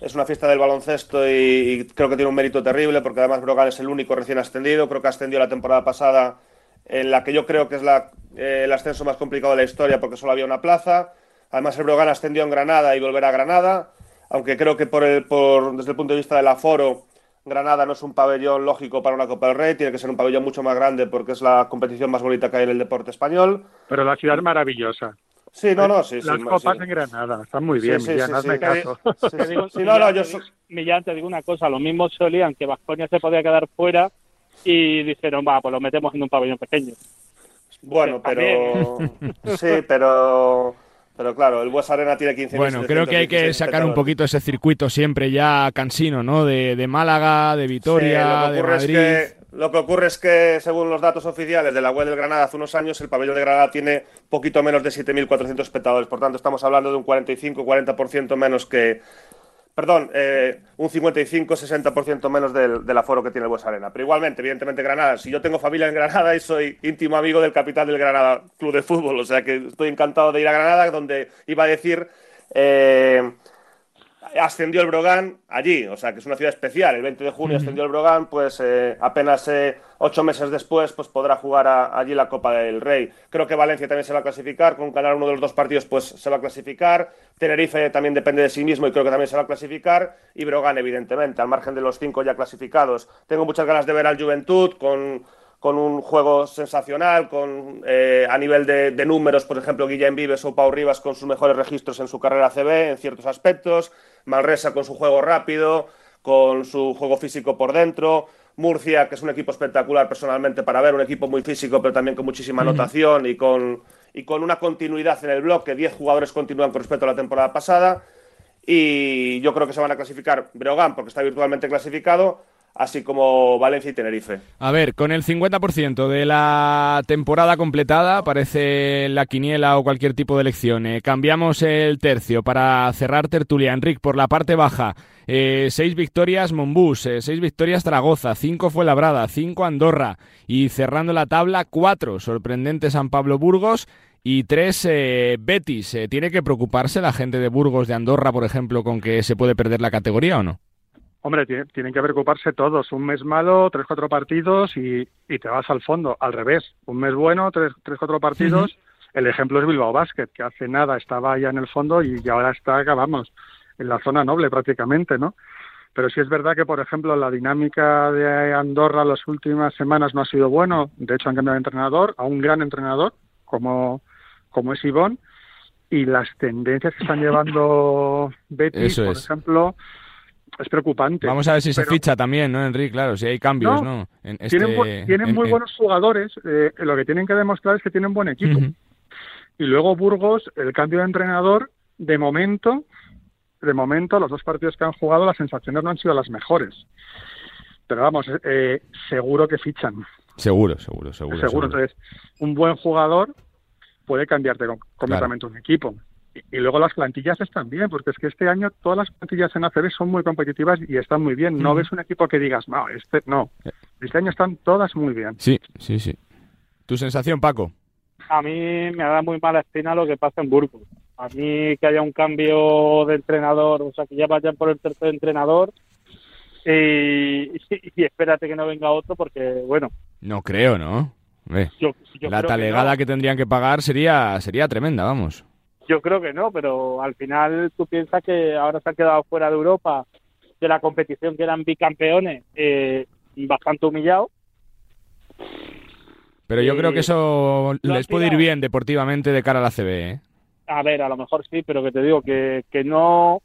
Es una fiesta del baloncesto y, creo que tiene un mérito terrible porque además Brogan es el único recién ascendido. Creo que ascendió la temporada pasada en la que yo creo que es eh, el ascenso más complicado de la historia porque solo había una plaza. Además el Brogan ascendió en Granada y volverá a Granada, aunque creo que por el, por, desde el punto de vista del aforo Granada no es un pabellón lógico para una Copa del Rey, tiene que ser un pabellón mucho más grande porque es la competición más bonita que hay en el deporte español. Pero la ciudad es maravillosa. Sí, no, no, sí. Las copas en Granada, están muy bien, sí, Millán, hazme caso. no, no, yo Millán, te digo una cosa, lo mismo solían que Vasconia se podía quedar fuera y dijeron, va, pues lo metemos en un pabellón pequeño. Bueno, pero... *laughs* sí, pero pero claro, el Bues Arena tiene 15 Bueno, creo que hay que sacar un poquito ese circuito siempre ya cansino, ¿no? De, de Málaga, de Vitoria, de Madrid. Es que, lo que ocurre es que, según los datos oficiales de la web del Granada hace unos años, el pabellón de Granada tiene poquito menos de 7.400 espectadores. Por tanto, estamos hablando de un 45-40% menos que, perdón, eh, un 55-60% menos del, del, aforo que tiene el Bues Arena. Pero igualmente, evidentemente, Granada, si yo tengo familia en Granada y soy íntimo amigo del capitán del Granada Club de Fútbol, o sea que estoy encantado de ir a Granada, donde iba a decir... Eh, ascendió el Brogan allí, o sea que es una ciudad especial. El 20 de junio ascendió el Brogan, pues eh, apenas eh, ocho meses después pues podrá jugar allí la Copa del Rey. Creo que Valencia también se va a clasificar, con ganar uno de los dos partidos pues se va a clasificar. Tenerife también depende de sí mismo y creo que también se va a clasificar. Y Brogan, evidentemente, al margen de los cinco ya clasificados. Tengo muchas ganas de ver al Juventud con con un juego sensacional, con eh, a nivel de, números, por ejemplo, Guillem Vives o Pau Rivas con sus mejores registros en su carrera CB en ciertos aspectos, Malresa con su juego rápido, con su juego físico por dentro, Murcia, que es un equipo espectacular personalmente para ver, un equipo muy físico, pero también con muchísima anotación y con, y con una continuidad en el bloque, 10 jugadores continúan con respecto a la temporada pasada, y yo creo que se van a clasificar Breogán, porque está virtualmente clasificado, así como Valencia y Tenerife. A ver, con el 50% de la temporada completada, parece la quiniela o cualquier tipo de elección. Eh, cambiamos el tercio para cerrar tertulia. Enric, por la parte baja, eh, seis victorias Monbús, eh, seis victorias Zaragoza, cinco fue Labrada, cinco Andorra y cerrando la tabla, cuatro sorprendente San Pablo Burgos y tres Betis. ¿Tiene que preocuparse la gente de Burgos, de Andorra, por ejemplo, con que se puede perder la categoría o no? Hombre, tienen que preocuparse todos. Un mes malo, tres, cuatro partidos y, te vas al fondo. Al revés, un mes bueno, tres, tres cuatro partidos. El ejemplo es Bilbao Basket, que hace nada estaba ya en el fondo y, ahora está, vamos, en la zona noble prácticamente, ¿no? Pero sí es verdad que, por ejemplo, la dinámica de Andorra las últimas semanas no ha sido bueno. De hecho, han cambiado de entrenador a un gran entrenador como, como es Ivón. Y las tendencias que están *laughs* llevando Betis, por ejemplo, es preocupante. Vamos a ver si se ficha también, ¿no, Enrique? Claro, si hay cambios, ¿no? tienen, este, muy buenos jugadores. Eh, lo que tienen que demostrar es que tienen buen equipo. Y luego Burgos, el cambio de entrenador, de momento, de momento, los dos partidos que han jugado, las sensaciones no han sido las mejores. Pero vamos, eh, seguro que fichan. Seguro, seguro, seguro. Seguro. Entonces, un buen jugador puede cambiarte completamente un equipo. Y, luego las plantillas están bien, porque es que este año todas las plantillas en ACB son muy competitivas y están muy bien. No ves un equipo que digas, no, este no. Este año están todas muy bien. Sí, sí, sí. ¿Tu sensación, Paco? A mí me da muy mala espina lo que pasa en Burgos. A mí que haya un cambio de entrenador, o sea, que ya vayan por el tercer entrenador y, espérate que no venga otro porque, bueno. No creo, ¿no? la talegada que, tendrían que pagar sería, sería tremenda, vamos. Yo creo que no, pero al final tú piensas que ahora se han quedado fuera de Europa, de la competición que eran bicampeones, eh, bastante humillados. Pero yo creo que eso les puede ir bien deportivamente de cara a la CB, ¿eh? A ver, a lo mejor sí, pero que te digo que, que no,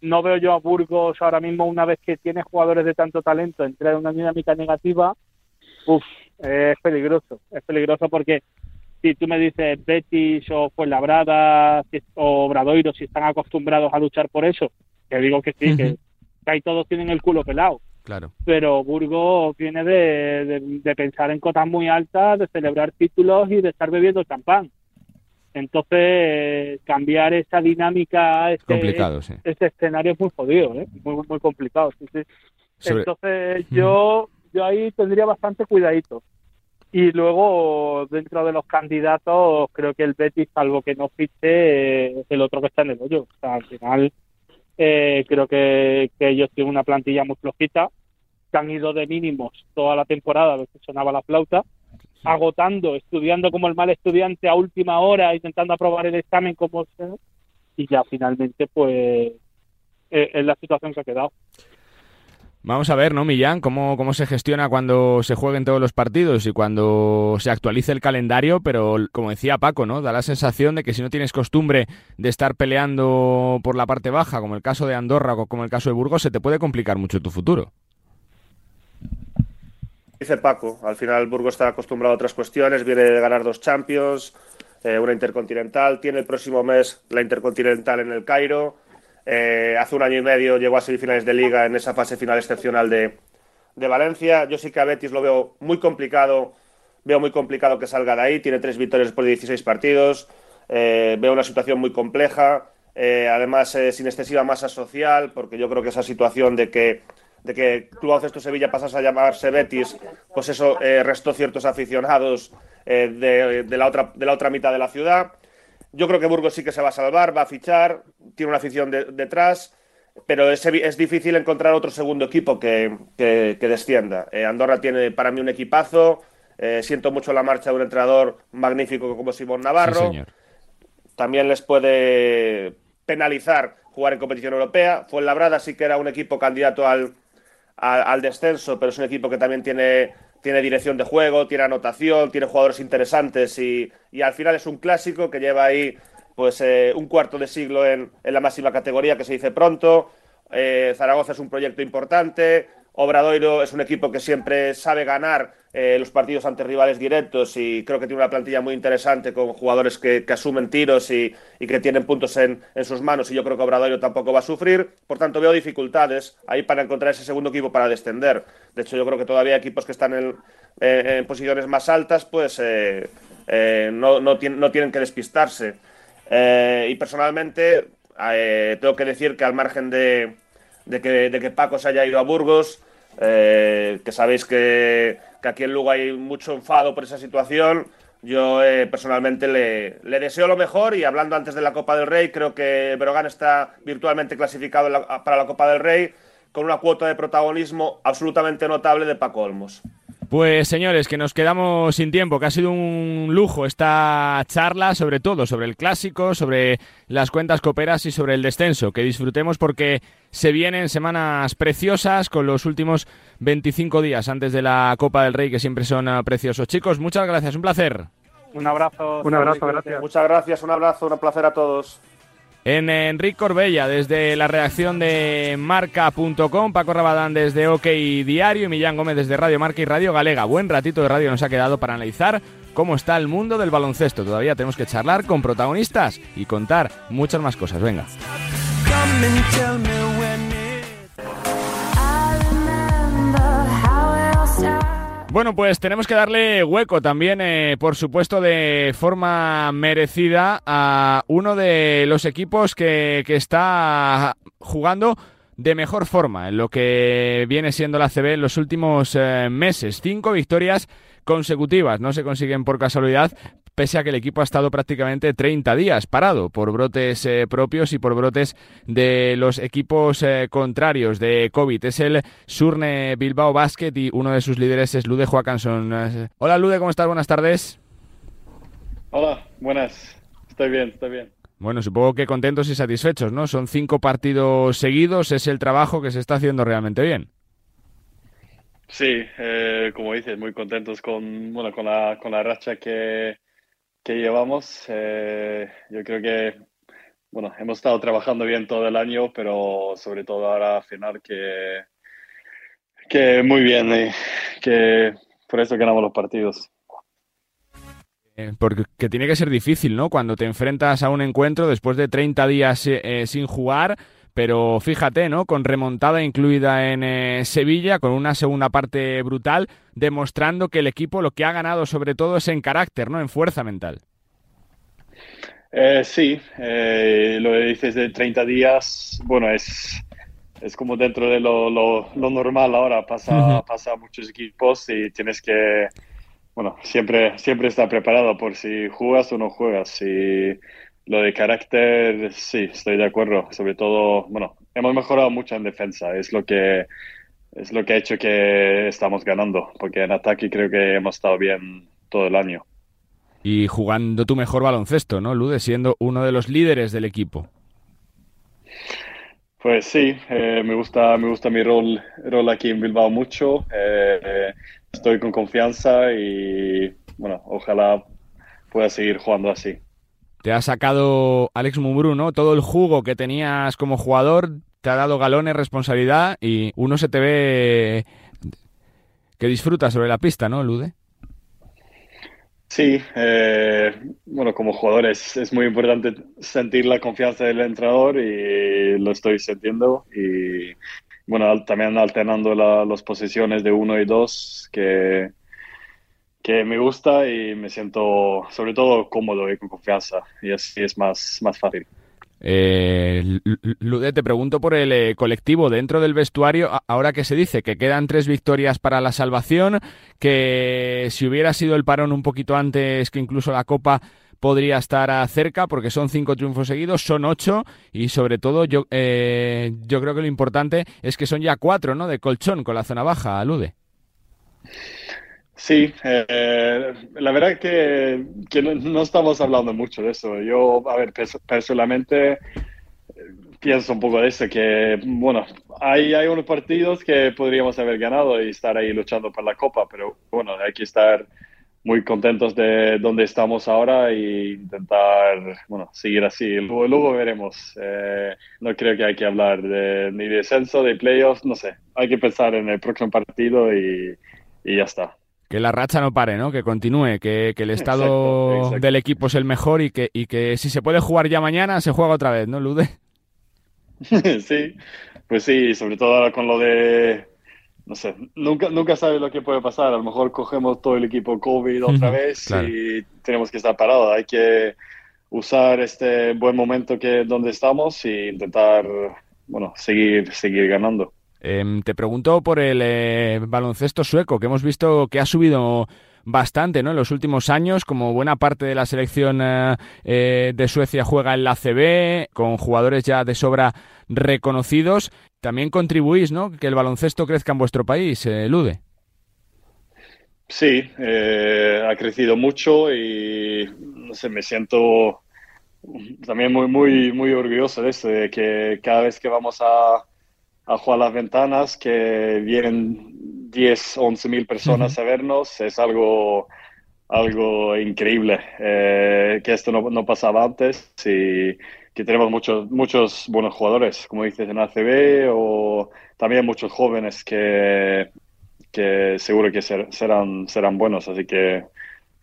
no veo yo a Burgos ahora mismo, una vez que tiene jugadores de tanto talento, entrar en una dinámica negativa, uff, es peligroso. Es peligroso porque si tú me dices Betis o Fuenlabrada o Bradoiro, si están acostumbrados a luchar por eso, te digo que sí, que, ahí todos tienen el culo pelado. Claro. Pero Burgos viene de, de, pensar en cotas muy altas, de celebrar títulos y de estar bebiendo champán. Entonces, cambiar esa dinámica, este, este escenario es muy jodido, ¿eh? muy, muy complicado. Entonces, yo, yo ahí tendría bastante cuidadito. Y luego, dentro de los candidatos, creo que el Betis, salvo que no fiche, es el otro que está en el hoyo. O sea, al final, eh, creo que, ellos tienen una plantilla muy flojita, que han ido de mínimos toda la temporada, a veces sonaba la flauta, agotando, estudiando como el mal estudiante a última hora, intentando aprobar el examen como sea, y ya finalmente pues eh, es la situación que ha quedado. Vamos a ver, ¿no, Millán? ¿Cómo, ¿Cómo se gestiona cuando se jueguen todos los partidos y cuando se actualice el calendario? Pero, como decía Paco, ¿no? Da la sensación de que si no tienes costumbre de estar peleando por la parte baja, como el caso de Andorra o como el caso de Burgos, se te puede complicar mucho tu futuro dice Paco, al final Burgos está acostumbrado a otras cuestiones, viene de ganar dos Champions, eh, una Intercontinental, tiene el próximo mes la Intercontinental en el Cairo, eh, hace un año y medio llegó a semifinales de liga en esa fase final excepcional de, Valencia. Yo sí que a Betis lo veo muy complicado, veo muy complicado que salga de ahí, tiene tres victorias por 16 partidos, eh, veo una situación muy compleja, además sin excesiva masa social, porque yo creo que esa situación de que de que Club Sevilla pasase a llamarse Betis, pues eso eh, restó ciertos aficionados eh, de, la otra, de la otra mitad de la ciudad. Yo creo que Burgos sí que se va a salvar, va a fichar, tiene una afición detrás, pero es, es, difícil encontrar otro segundo equipo que, descienda. Eh, Andorra tiene para mí un equipazo, siento mucho la marcha de un entrenador magnífico como Simón Navarro. También les puede penalizar jugar en competición europea. Fue Labrada sí que era un equipo candidato al, al, descenso, pero es un equipo que también tiene, tiene dirección de juego, tiene anotación, tiene jugadores interesantes y, al final es un clásico que lleva ahí pues eh, un cuarto de siglo en, en, la máxima categoría, que se dice pronto. Eh, Zaragoza es un proyecto importante. Obradoiro es un equipo que siempre sabe ganar eh, los partidos ante rivales directos y creo que tiene una plantilla muy interesante con jugadores que, asumen tiros y, que tienen puntos en, sus manos y yo creo que Obradoiro tampoco va a sufrir. Por tanto, veo dificultades ahí para encontrar ese segundo equipo para descender. De hecho, yo creo que todavía equipos que están en, eh, posiciones más altas pues eh, no, no, tienen que despistarse. y personalmente tengo que decir que al margen de de que, de que Paco se haya ido a Burgos, eh, que sabéis que, aquí en Lugo hay mucho enfado por esa situación. Yo eh, personalmente le, deseo lo mejor y hablando antes de la Copa del Rey, creo que Brogan está virtualmente clasificado para la Copa del Rey con una cuota de protagonismo absolutamente notable de Paco Olmos. Pues señores, que nos quedamos sin tiempo, que ha sido un lujo esta charla, sobre todo sobre el clásico, sobre las cuentas coperas y sobre el descenso. Que disfrutemos porque se vienen semanas preciosas con los últimos 25 días antes de la Copa del Rey, que siempre son ah, preciosos. Chicos, muchas gracias, un placer. Un abrazo. Un abrazo, gracias. Muchas gracias, un abrazo, un placer a todos. En Enrique Corbella, desde la redacción de marca.com, Paco Rabadán desde OK Diario y Millán Gómez desde Radio Marca y Radio Galega. Buen ratito de radio nos ha quedado para analizar cómo está el mundo del baloncesto. Todavía tenemos que charlar con protagonistas y contar muchas más cosas. Venga. Bueno, pues tenemos que darle hueco también, eh, por supuesto, de forma merecida a uno de los equipos que, está jugando de mejor forma en lo que viene siendo la CB en los últimos eh, meses. Cinco victorias consecutivas no se consiguen por casualidad, pese a que el equipo ha estado prácticamente 30 días parado por brotes eh, propios y por brotes de los equipos eh, contrarios de COVID. Es el Surne Bilbao Basket y uno de sus líderes es Lude Joacanson. Hola Lude, ¿cómo estás? Buenas tardes. Hola, buenas. Estoy bien, estoy bien. Bueno, supongo que contentos y satisfechos, ¿no? Son cinco partidos seguidos, es el trabajo que se está haciendo realmente bien. Sí, eh, como dices, muy contentos con, bueno, con, la, con la racha que, que llevamos. Eh, yo creo que, bueno, hemos estado trabajando bien todo el año, pero sobre todo ahora al final que, que muy bien, eh, que por eso ganamos los partidos. Eh, porque tiene que ser difícil, ¿no? Cuando te enfrentas a un encuentro después de 30 días sin jugar, pero fíjate, ¿no? Con remontada incluida en eh, Sevilla, con una segunda parte brutal, demostrando que el equipo lo que ha ganado sobre todo es en carácter, ¿no? En fuerza mental. Eh, sí, eh, lo que dices de 30 días, bueno, es, es como dentro de lo, lo, normal ahora, pasa, pasa a muchos equipos y tienes que, bueno, siempre, siempre estar preparado por si juegas o no juegas. Y lo de carácter, sí, estoy de acuerdo. Sobre todo, bueno, hemos mejorado mucho en defensa. Es lo que es lo que ha hecho que estamos ganando, porque en ataque creo que hemos estado bien todo el año. Y jugando tu mejor baloncesto, ¿no, Lude? Siendo uno de los líderes del equipo. Pues sí, eh, me gusta me gusta mi rol, rol aquí en Bilbao mucho. Eh, estoy con confianza y, bueno, ojalá pueda seguir jugando así te ha sacado Alex Mumbrú, ¿no? Todo el jugo que tenías como jugador te ha dado galones, responsabilidad y uno se te ve que disfruta sobre la pista, ¿no, Lude? Sí, eh, bueno, como jugador es, muy importante sentir la confianza del entrenador y lo estoy sintiendo. Y bueno, también alternando las posiciones de uno y dos, que, que me gusta y me siento sobre todo cómodo y con confianza y así es más, más fácil. Eh, Lude, te pregunto por el eh, colectivo dentro del vestuario, ahora que se dice que quedan tres victorias para la salvación, que si hubiera sido el parón un poquito antes que incluso la Copa podría estar cerca porque son cinco triunfos seguidos, son ocho y sobre todo yo, eh, yo creo que lo importante es que son ya cuatro ¿no? de colchón con la zona baja, Lude. Sí, eh, la verdad que, que no, estamos hablando mucho de eso. Yo, a ver, personalmente eh, pienso un poco de eso, que, bueno, hay, hay unos partidos que podríamos haber ganado y estar ahí luchando por la copa, pero bueno, hay que estar muy contentos de donde estamos ahora e intentar, bueno, seguir así. Luego, luego veremos. Eh, no creo que hay que hablar de, ni de descenso, de playoffs, no sé. Hay que pensar en el próximo partido y, y ya está que la racha no pare, ¿no? Que continúe, que, el estado del equipo es el mejor y que, y que si se puede jugar ya mañana, se juega otra vez, ¿no, Lude? *laughs* sí, pues sí, sobre todo ahora con lo de, no sé, nunca, nunca sabes lo que puede pasar. A lo mejor cogemos todo el equipo COVID otra vez y tenemos que estar parados. Hay que usar este buen momento que donde estamos e intentar, bueno, seguir, seguir ganando. Em, te pregunto por el eh, baloncesto sueco, que hemos visto que ha subido bastante ¿no? en los últimos años, como buena parte de la selección eh, eh, de Suecia juega en la CB, con jugadores ya de sobra reconocidos. También contribuís ¿no? que el baloncesto crezca en vuestro país, Lude. Sí, ha crecido mucho y no sé, me siento también muy, muy, muy orgulloso de eso, de que cada vez que vamos a, a jugar las ventanas, que vienen 10, 11 mil personas a vernos, es algo, algo increíble, eh, que esto no, no, pasaba antes y que tenemos muchos, muchos buenos jugadores, como dices, en ACB o también muchos jóvenes que, que seguro que serán, serán buenos, así que,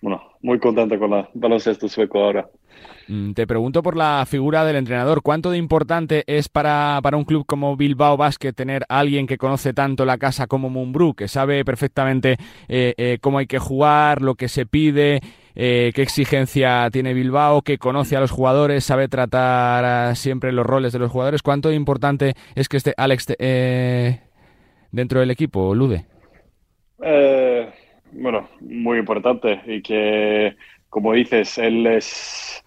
bueno, muy contento con el baloncesto sueco ahora. Mm, te pregunto por la figura del entrenador. ¿Cuánto de importante es para, para un club como Bilbao Basket tener a alguien que conoce tanto la casa como Mumbrú, que sabe perfectamente eh, eh, cómo hay que jugar, lo que se pide, eh, qué exigencia tiene Bilbao, que conoce a los jugadores, sabe tratar siempre los roles de los jugadores? ¿Cuánto de importante es que esté Alex dentro del equipo, Lude? bueno, muy importante y que, como dices, él es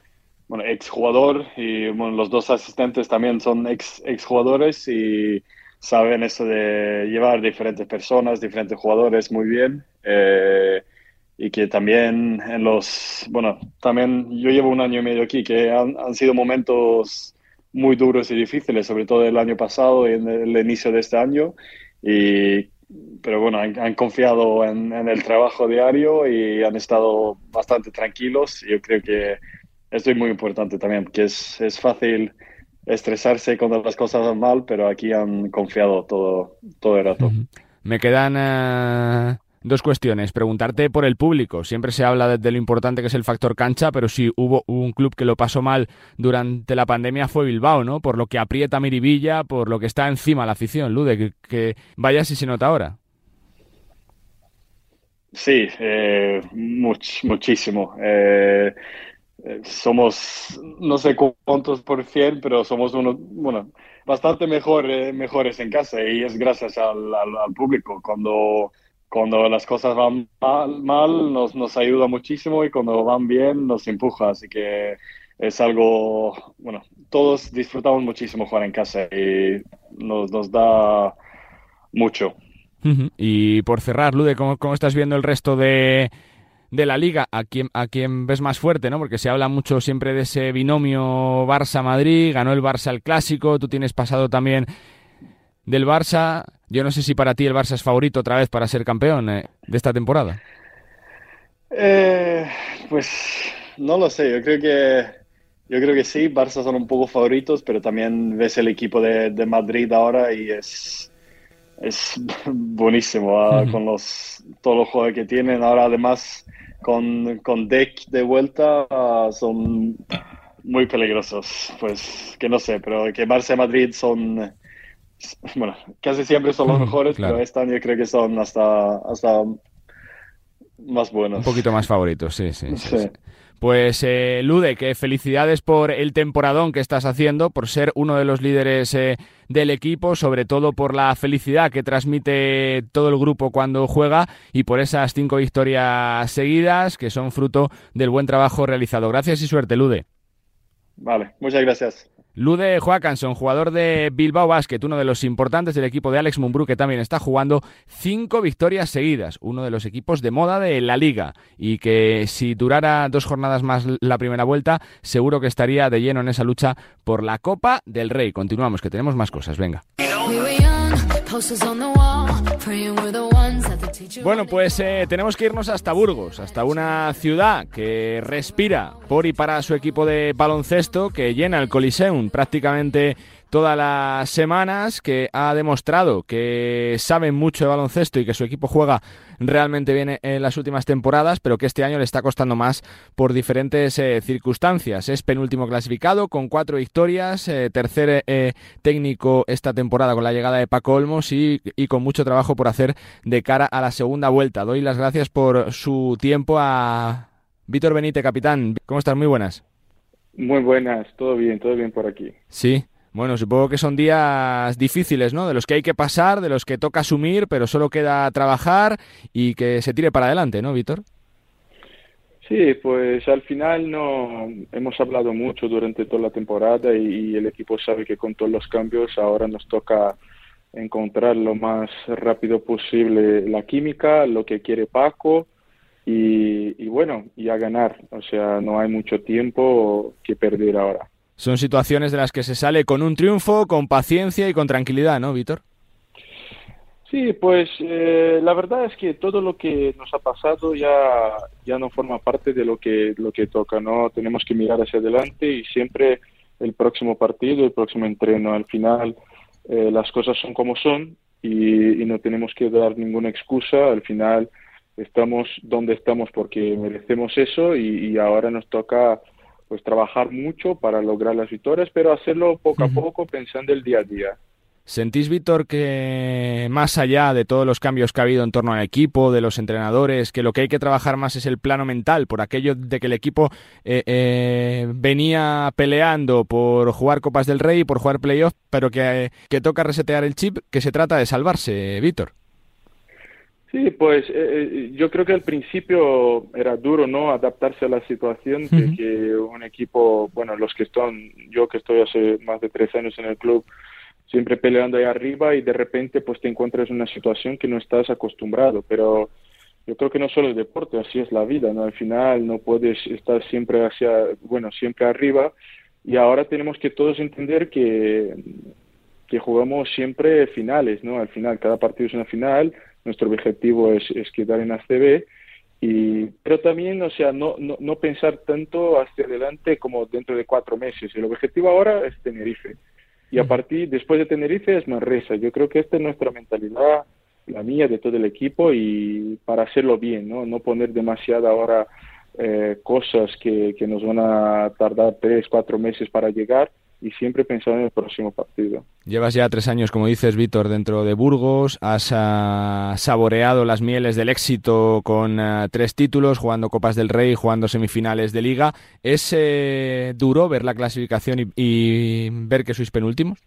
bueno, exjugador y los dos asistentes también son ex, exjugadores y saben eso de llevar diferentes personas, diferentes jugadores muy bien. Eh, y que también en los, bueno, también yo llevo un año y medio aquí, que han, han sido momentos muy duros y difíciles, sobre todo el año pasado y en el inicio de este año. Y, pero bueno, han, confiado en, en, el trabajo diario y han estado bastante tranquilos. Yo creo que esto es muy importante también, que es, es fácil estresarse cuando las cosas van mal, pero aquí han confiado todo, todo el rato. Me quedan eh, dos cuestiones. Preguntarte por el público. Siempre se habla de, lo importante que es el factor cancha, pero si hubo, un club que lo pasó mal durante la pandemia fue Bilbao, ¿no? Por lo que aprieta Miribilla, por lo que está encima la afición. Lude, que, vaya si se nota ahora. Sí, eh, muchísimo. Eh, somos, no sé cuántos por cien, pero somos uno, bueno, bastante mejor, eh, mejores en casa y es gracias al, al, público. Cuando, cuando las cosas van mal, mal nos, nos, ayuda muchísimo y cuando van bien nos empuja. Así que es algo, bueno, todos disfrutamos muchísimo jugar en casa y nos, nos da mucho. Y por cerrar, Lude, ¿cómo, ¿cómo estás viendo el resto de de la liga, a quien, a quien ves más fuerte, ¿no? Porque se habla mucho siempre de ese binomio Barça-Madrid, ganó el Barça el clásico, tú tienes pasado también del Barça. Yo no sé si para ti el Barça es favorito otra vez para ser campeón eh, de esta temporada. Eh, pues no lo sé, yo creo que yo creo que sí, Barça son un poco favoritos, pero también ves el equipo de, Madrid ahora y es, es *laughs* buenísimo ah, con los, todos los juegos que tienen. Ahora además con, con deck de vuelta son muy peligrosos. Pues que no sé, pero que Barça y Madrid son, bueno, casi siempre son los mejores, pero este año creo que son hasta, hasta más buenos. Un poquito más favoritos, sí, sí. sí. Pues eh, Lude, que felicidades por el temporadón que estás haciendo, por ser uno de los líderes eh, del equipo, sobre todo por la felicidad que transmite todo el grupo cuando juega y por esas cinco victorias seguidas que son fruto del buen trabajo realizado. Gracias y suerte, Lude. Vale, muchas gracias. Lude Joakanson, jugador de Bilbao Basket, uno de los importantes del equipo de Alex Mumbrú, que también está jugando cinco victorias seguidas, uno de los equipos de moda de la liga, y que si durara dos jornadas más la primera vuelta, seguro que estaría de lleno en esa lucha por la Copa del Rey. Continuamos, que tenemos más cosas, venga. Bueno, pues eh, tenemos que irnos hasta Burgos, hasta una ciudad que respira por y para su equipo de baloncesto, que llena el Coliseum prácticamente todas las semanas, que ha demostrado que sabe mucho de baloncesto y que su equipo juega realmente bien en las últimas temporadas, pero que este año le está costando más por diferentes eh, circunstancias. Es penúltimo clasificado con cuatro victorias, eh, tercer eh, técnico esta temporada con la llegada de Paco Olmos y, y con mucho trabajo por hacer de cara a la segunda vuelta. Doy las gracias por su tiempo a Víctor Benítez, capitán. ¿Cómo estás? Muy buenas. Muy buenas, todo bien, todo bien por aquí. Sí, bueno, supongo que son días difíciles, ¿no? De los que hay que pasar, de los que toca asumir, pero solo queda trabajar y que se tire para adelante, ¿no, Víctor? Sí, pues al final no hemos hablado mucho durante toda la temporada y, el equipo sabe que con todos los cambios ahora nos toca encontrar lo más rápido posible la química, lo que quiere Paco y, y bueno, y a ganar. O sea, no hay mucho tiempo que perder ahora. Son situaciones de las que se sale con un triunfo, con paciencia y con tranquilidad, ¿no, Víctor? Sí, pues eh, la verdad es que todo lo que nos ha pasado ya, ya no forma parte de lo que, lo que toca, ¿no? Tenemos que mirar hacia adelante y siempre el próximo partido, el próximo entreno. Al final eh, las cosas son como son y, no tenemos que dar ninguna excusa. Al final estamos donde estamos porque merecemos eso y ahora nos toca pues trabajar mucho para lograr las victorias, pero hacerlo poco a poco pensando el día a día. ¿Sentís, Víctor, que más allá de todos los cambios que ha habido en torno al equipo, de los entrenadores, que lo que hay que trabajar más es el plano mental, por aquello de que el equipo eh, eh, venía peleando por jugar Copas del Rey, por jugar playoffs, pero que, que toca resetear el chip, que se trata de salvarse, Víctor? Sí, pues eh, eh, yo creo que al principio era duro, ¿no? Adaptarse a la situación de que un equipo, bueno, los que están, yo que estoy hace más de tres años en el club, siempre peleando ahí arriba y de repente pues te encuentras en una situación que no estás acostumbrado, pero yo creo que no solo el deporte, así es la vida, ¿no? Al final no puedes estar siempre hacia, bueno, siempre arriba y ahora tenemos que todos entender que, que jugamos siempre finales, ¿no? Al final, cada partido es una final nuestro objetivo es, es quedar en ACB, y, pero también, o sea, no, no, no pensar tanto hacia adelante como dentro de cuatro meses. El objetivo ahora es Tenerife. Y a partir, después de Tenerife es Manresa. Yo creo que esta es nuestra mentalidad, la mía, de todo el equipo, y para hacerlo bien, ¿no? No poner demasiado ahora eh, cosas que, que nos van a tardar tres, cuatro meses para llegar, y siempre pensando en el próximo partido. Llevas ya tres años, como dices, Víctor, dentro de Burgos, has ah, saboreado las mieles del éxito con ah, tres títulos, jugando Copas del Rey, jugando semifinales de Liga. ¿Es eh, duro ver la clasificación y, ver que sois penúltimos?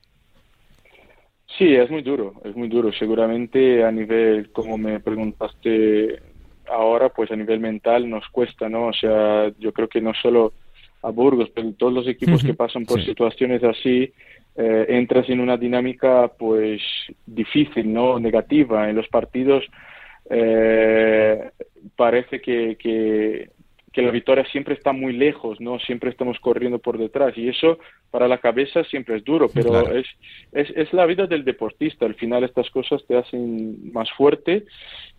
Sí, es muy duro, es muy duro. Seguramente a nivel, como me preguntaste ahora, pues a nivel mental nos cuesta, ¿no? O sea, yo creo que no solo a Burgos, pero todos los equipos que pasan por situaciones así, eh, entras en una dinámica pues difícil, ¿no? Negativa. En los partidos eh, parece que, que, la victoria siempre está muy lejos, ¿no? Siempre estamos corriendo por detrás y eso para la cabeza siempre es duro, pero es, es, es la vida del deportista. Al final estas cosas te hacen más fuerte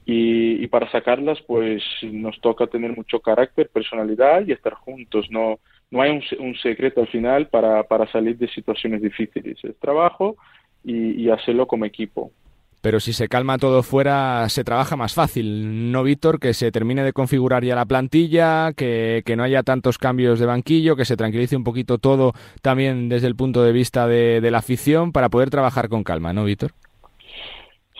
y, y, para sacarlas pues nos toca tener mucho carácter, personalidad y estar juntos, no no hay un, secreto al final para, para, salir de situaciones difíciles. Es trabajo y, hacerlo como equipo. Pero si se calma todo fuera, se trabaja más fácil, ¿no, Víctor? Que se termine de configurar ya la plantilla, que, que, no haya tantos cambios de banquillo, que se tranquilice un poquito todo también desde el punto de vista de, de la afición para poder trabajar con calma, ¿no, Víctor?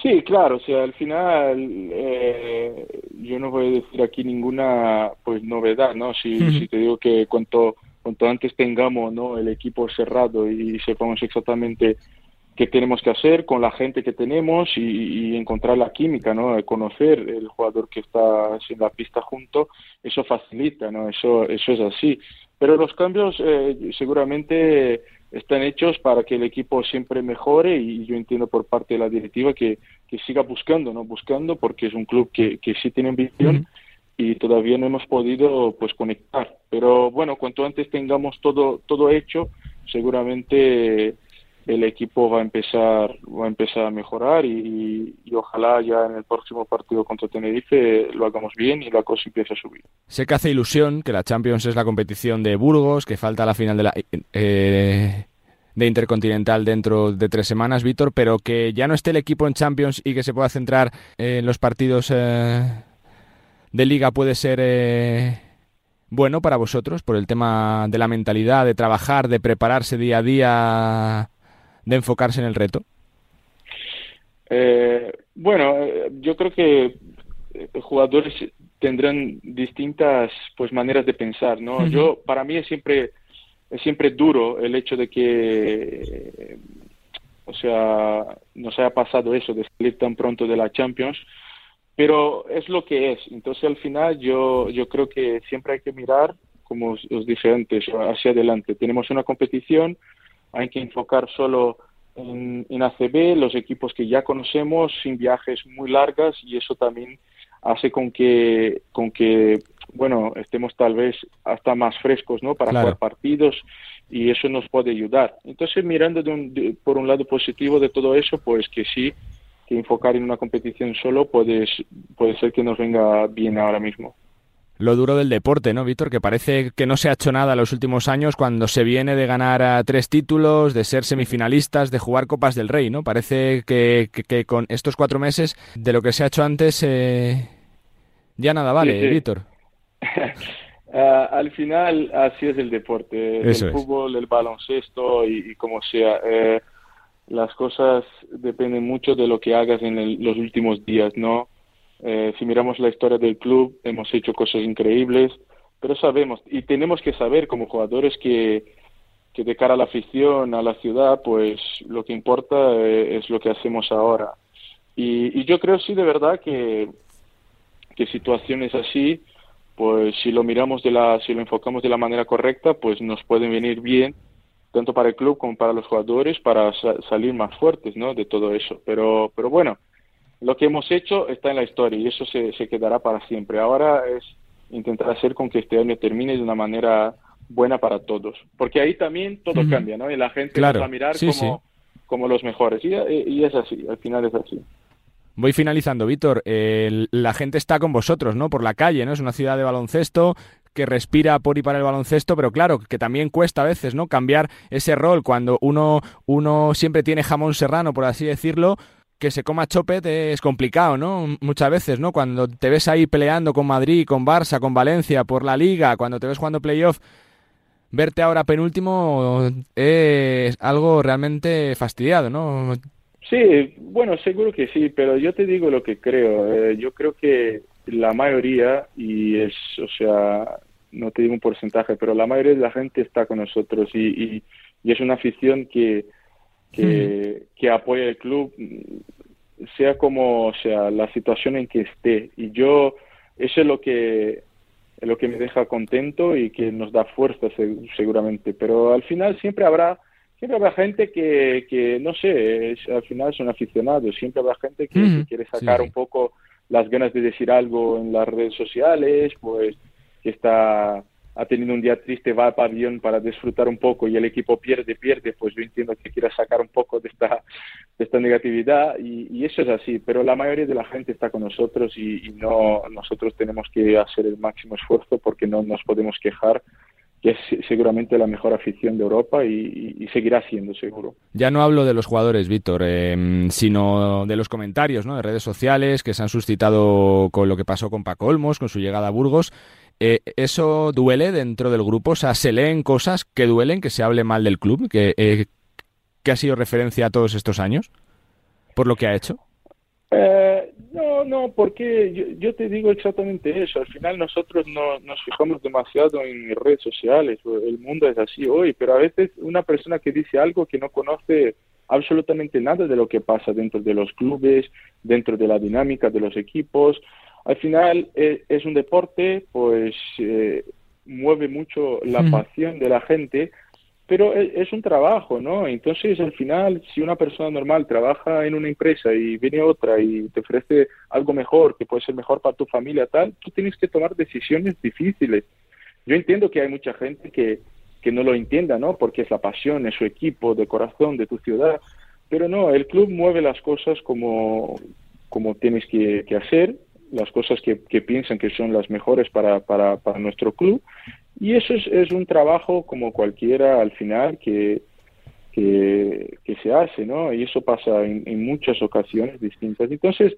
Sí, claro, o sea, al final eh, yo no voy a decir aquí ninguna pues novedad, ¿no? Si, si te digo que cuanto, cuanto antes tengamos ¿no? el equipo cerrado y sepamos exactamente qué tenemos que hacer con la gente que tenemos y, encontrar la química, ¿no? Conocer el jugador que está en la pista junto, eso facilita, ¿no? Eso, eso es así. Pero los cambios eh, seguramente están hechos para que el equipo siempre mejore y yo entiendo por parte de la directiva que, que siga buscando, ¿no? Buscando porque es un club que, que sí tiene ambición y todavía no hemos podido pues conectar. Pero bueno, cuanto antes tengamos todo, todo hecho, seguramente el equipo va a empezar, va a empezar a mejorar y, ojalá ya en el próximo partido contra Tenerife lo hagamos bien y la cosa empiece a subir. Sé que hace ilusión que la Champions es la competición de Burgos, que falta la final de la eh, de Intercontinental dentro de tres semanas, Víctor, pero que ya no esté el equipo en Champions y que se pueda centrar en los partidos eh, de Liga puede ser eh, bueno para vosotros por el tema de la mentalidad, de trabajar, de prepararse día a día de enfocarse en el reto? Eh, bueno, eh, yo creo que eh, jugadores tendrán distintas pues maneras de pensar, ¿no? Yo para mí es siempre es siempre duro el hecho de que o sea, nos haya pasado eso de salir tan pronto de la Champions, pero es lo que es. Entonces al final yo yo creo que siempre hay que mirar como os dije antes hacia adelante. Tenemos una competición hay que enfocar solo en, en ACB, los equipos que ya conocemos, sin viajes muy largas y eso también hace con que, con que bueno, estemos tal vez hasta más frescos, ¿no? Para jugar partidos y eso nos puede ayudar. Entonces, mirando de por un lado positivo de todo eso, pues que sí, que enfocar en una competición solo puede, puede ser que nos venga bien ahora mismo lo duro del deporte, ¿no, Víctor? Que parece que no se ha hecho nada en los últimos años cuando se viene de ganar a tres títulos, de ser semifinalistas, de jugar Copas del Rey, ¿no? Parece que, que, con estos cuatro meses de lo que se ha hecho antes eh, ya nada vale, Víctor. *laughs* Ah, al final así es el deporte, el fútbol, el baloncesto y, como sea. Eh, las cosas dependen mucho de lo que hagas en los últimos días, ¿no? Eh, si miramos la historia del club, hemos hecho cosas increíbles, pero sabemos y tenemos que saber como jugadores que, que de cara a la afición, a la ciudad, pues lo que importa eh, es lo que hacemos ahora. Y, y, yo creo sí de verdad que, que situaciones así, pues si lo miramos de la, si lo enfocamos de la manera correcta, pues nos pueden venir bien tanto para el club como para los jugadores para salir más fuertes, ¿no? De todo eso. Pero, pero bueno, lo que hemos hecho está en la historia y eso se, se quedará para siempre. Ahora es intentar hacer con que este año termine de una manera buena para todos, porque ahí también todo cambia, ¿no? Y la gente va a mirar como, como los mejores y, y es así, al final es así. Voy finalizando, Víctor. la gente está con vosotros, ¿no? Por la calle, ¿no? Es una ciudad de baloncesto que respira por y para el baloncesto, pero claro, que también cuesta a veces, ¿no? Cambiar ese rol cuando uno, uno siempre tiene jamón serrano, por así decirlo, que se coma chopet es complicado, ¿no? Muchas veces, ¿no? Cuando te ves ahí peleando con Madrid, con Barça, con Valencia, por la Liga, cuando te ves jugando playoff, verte ahora penúltimo es algo realmente fastidiado, ¿no? Sí, bueno, seguro que sí, pero yo te digo lo que creo. Eh, yo creo que la mayoría, y es, o sea, no te digo un porcentaje, pero la mayoría de la gente está con nosotros y, y es una afición que que, que apoya el club, sea como sea la situación en que esté. Y yo, eso es lo que, lo que me deja contento y que nos da fuerza seguramente. Pero al final siempre habrá siempre habrá gente que, que no sé, al final son aficionados, siempre habrá gente que, quiere sacar un poco las ganas de decir algo en las redes sociales, pues que está ha tenido un día triste, va al pabellón para disfrutar un poco y el equipo pierde, pierde, pues yo entiendo que quiera sacar un poco de esta, de esta negatividad y, eso es así, pero la mayoría de la gente está con nosotros y, no nosotros tenemos que hacer el máximo esfuerzo porque no nos podemos quejar que es seguramente la mejor afición de Europa y, seguirá siendo seguro. Ya no hablo de los jugadores, Víctor, em, sino de los comentarios ¿no? de redes sociales que se han suscitado con lo que pasó con Paco Olmos, con su llegada a Burgos. Eh, ¿Eso duele dentro del grupo? O sea, ¿se leen cosas que duelen, que se hable mal del club, que, eh, que ha sido referencia a todos estos años por lo que ha hecho? Eh, no, no, porque yo, te digo exactamente eso. Al final nosotros no nos fijamos demasiado en redes sociales. El mundo es así hoy, pero a veces una persona que dice algo que no conoce absolutamente nada de lo que pasa dentro de los clubes, dentro de la dinámica de los equipos, al final eh, es, un deporte, pues eh, mueve mucho la pasión de la gente, pero e, es, un trabajo, ¿no? Entonces, al final, si una persona normal trabaja en una empresa y viene otra y te ofrece algo mejor, que puede ser mejor para tu familia, tal, tú tienes que tomar decisiones difíciles. Yo entiendo que hay mucha gente que, que no lo entienda, ¿no? Porque es la pasión, es su equipo, de corazón, de tu ciudad. Pero no, el club mueve las cosas como, como tienes que hacer las cosas que, piensan que son las mejores para, para, para nuestro club. Y eso es, es, un trabajo como cualquiera al final que, que, se hace, ¿no? Y eso pasa en, muchas ocasiones distintas. Entonces,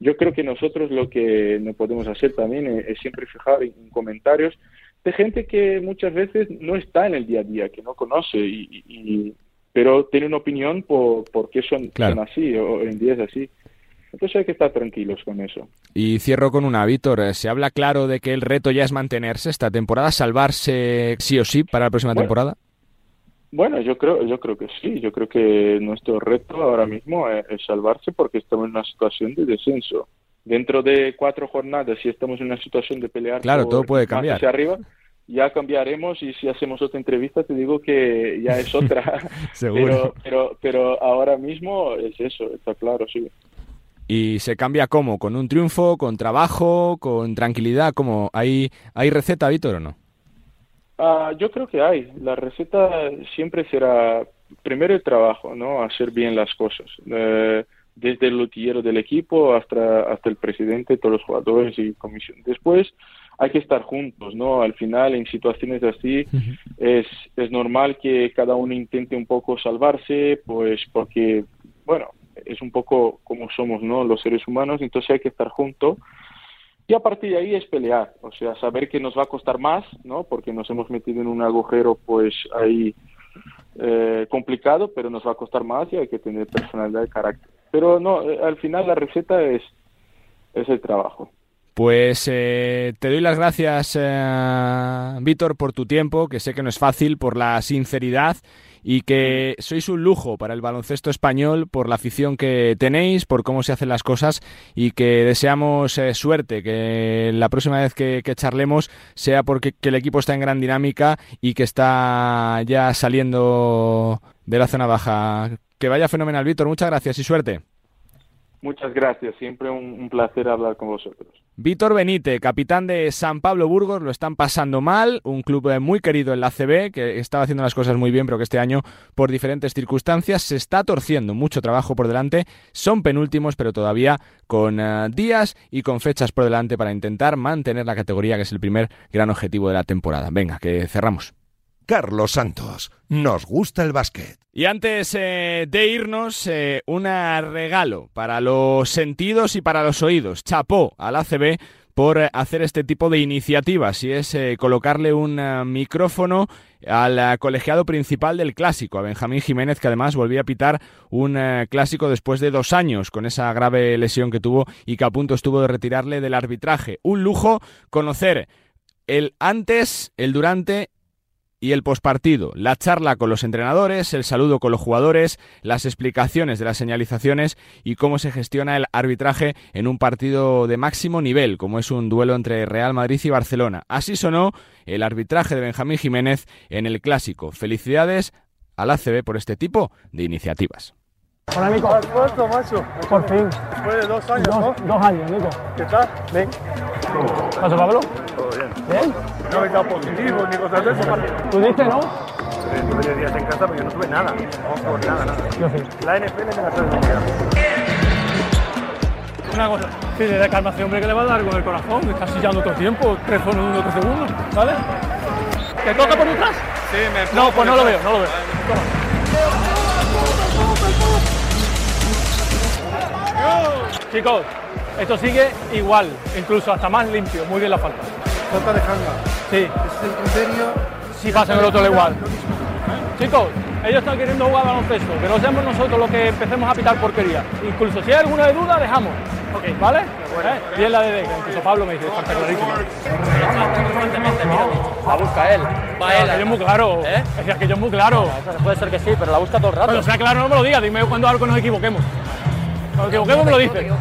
yo creo que nosotros lo que no podemos hacer también es, siempre fijar en, comentarios de gente que muchas veces no está en el día a día, que no conoce, y, pero tiene una opinión por, por qué son, son así, o en día es así. Entonces hay que estar tranquilos con eso. Y cierro con una, Víctor. Eh, ¿Se habla claro de que el reto ya es mantenerse esta temporada, salvarse sí o sí para la próxima temporada? Bueno, yo creo, yo creo que sí. Yo creo que nuestro reto ahora mismo es, salvarse porque estamos en una situación de descenso. Dentro de cuatro jornadas, si estamos en una situación de pelear claro, todo puede cambiar. hacia arriba, ya cambiaremos y si hacemos otra entrevista te digo que ya es otra. *laughs* Seguro. Pero, pero, pero ahora mismo es eso, está claro, sí. ¿Y se cambia cómo? ¿Con un triunfo, con trabajo, con tranquilidad? ¿Cómo? ¿Hay, hay receta, Víctor, o no? Ah, yo creo que hay. La receta siempre será primero el trabajo, ¿no? Hacer bien las cosas. Eh, desde el lotillero del equipo hasta, hasta el presidente, todos los jugadores y comisión. Después hay que estar juntos, ¿no? Al final, en situaciones así, es, es normal que cada uno intente un poco salvarse, pues porque, bueno, es un poco como somos, ¿no? Los seres humanos, entonces hay que estar juntos. Y a partir de ahí es pelear, o sea, saber que nos va a costar más, ¿no? Porque nos hemos metido en un agujero, pues ahí eh, complicado, pero nos va a costar más y hay que tener personalidad y carácter. Pero no, eh, al final la receta es, es el trabajo. Pues eh, te doy las gracias, eh, Víctor, por tu tiempo, que sé que no es fácil, por la sinceridad y que sois un lujo para el baloncesto español por la afición que tenéis, por cómo se hacen las cosas y que deseamos eh, suerte, que la próxima vez que, charlemos sea porque el equipo está en gran dinámica y que está ya saliendo de la zona baja. Que vaya fenomenal, Víctor. Muchas gracias y suerte. Muchas gracias, siempre un, placer hablar con vosotros. Víctor Benítez, capitán de San Pablo Burgos, lo están pasando mal, un club eh, muy querido en la CB, que estaba haciendo las cosas muy bien, pero que este año, por diferentes circunstancias, se está torciendo, mucho trabajo por delante, son penúltimos, pero todavía con eh, días y con fechas por delante para intentar mantener la categoría, que es el primer gran objetivo de la temporada. Venga, que cerramos. Carlos Santos. Nos gusta el básquet. Y antes eh, de irnos, eh, un regalo para los sentidos y para los oídos. Chapó al ACB por eh, hacer este tipo de iniciativas y es colocarle un micrófono al colegiado principal del clásico, a Benjamín Jiménez, que además volvió a pitar un clásico después de dos años con esa grave lesión que tuvo y que a punto estuvo de retirarle del arbitraje. Un lujo conocer el antes, el durante y el pospartido, la charla con los entrenadores, el saludo con los jugadores, las explicaciones de las señalizaciones y cómo se gestiona el arbitraje en un partido de máximo nivel, como es un duelo entre Real Madrid y Barcelona. Así sonó el arbitraje de Benjamín Jiménez en el clásico. Felicidades al ACB por este tipo de iniciativas. Hola, Nico. ¿Has vuelto, macho? Por fin. Después de dos años, dos, ¿no? Dos años, Nico. ¿Qué tal? Bien. ¿Pasó, Pablo? Todo bien. ¿Bien? No he estado positivo ni cosas de eso. ¿Tú diste, no? Eh, tuve 10 días en casa, pero yo no tuve nada. No, por nada, nada. Yo sí. La NFL me la trae de Una cosa, sí, de calmación, hombre, que le va a dar con el corazón, está sillando todo el tiempo, tres por uno, tres segundos, ¿vale? ¿Te toca por detrás? Sí, me No, pues no lo veo, no lo veo. Chicos, esto sigue igual, incluso hasta más limpio, muy bien la falta. Falta de janga. Sí, es el criterio. si pasa en el otro igual. Chicos, ellos están queriendo jugar baloncesto, que no seamos nosotros los que empecemos a pitar porquería. Incluso si hay alguna de duda, dejamos. ¿Vale? ¿Eh? Bien la de que incluso Pablo me dice, está clarísimo. La busca él. Va él. Aquello es muy claro. ¿Eh? Es que aquello es muy claro. Puede ser que sí, pero la busca todo el rato. Cuando sea claro, no me lo digas, dime cuando algo nos equivoquemos. Cuando nos equivoquemos, me lo dices.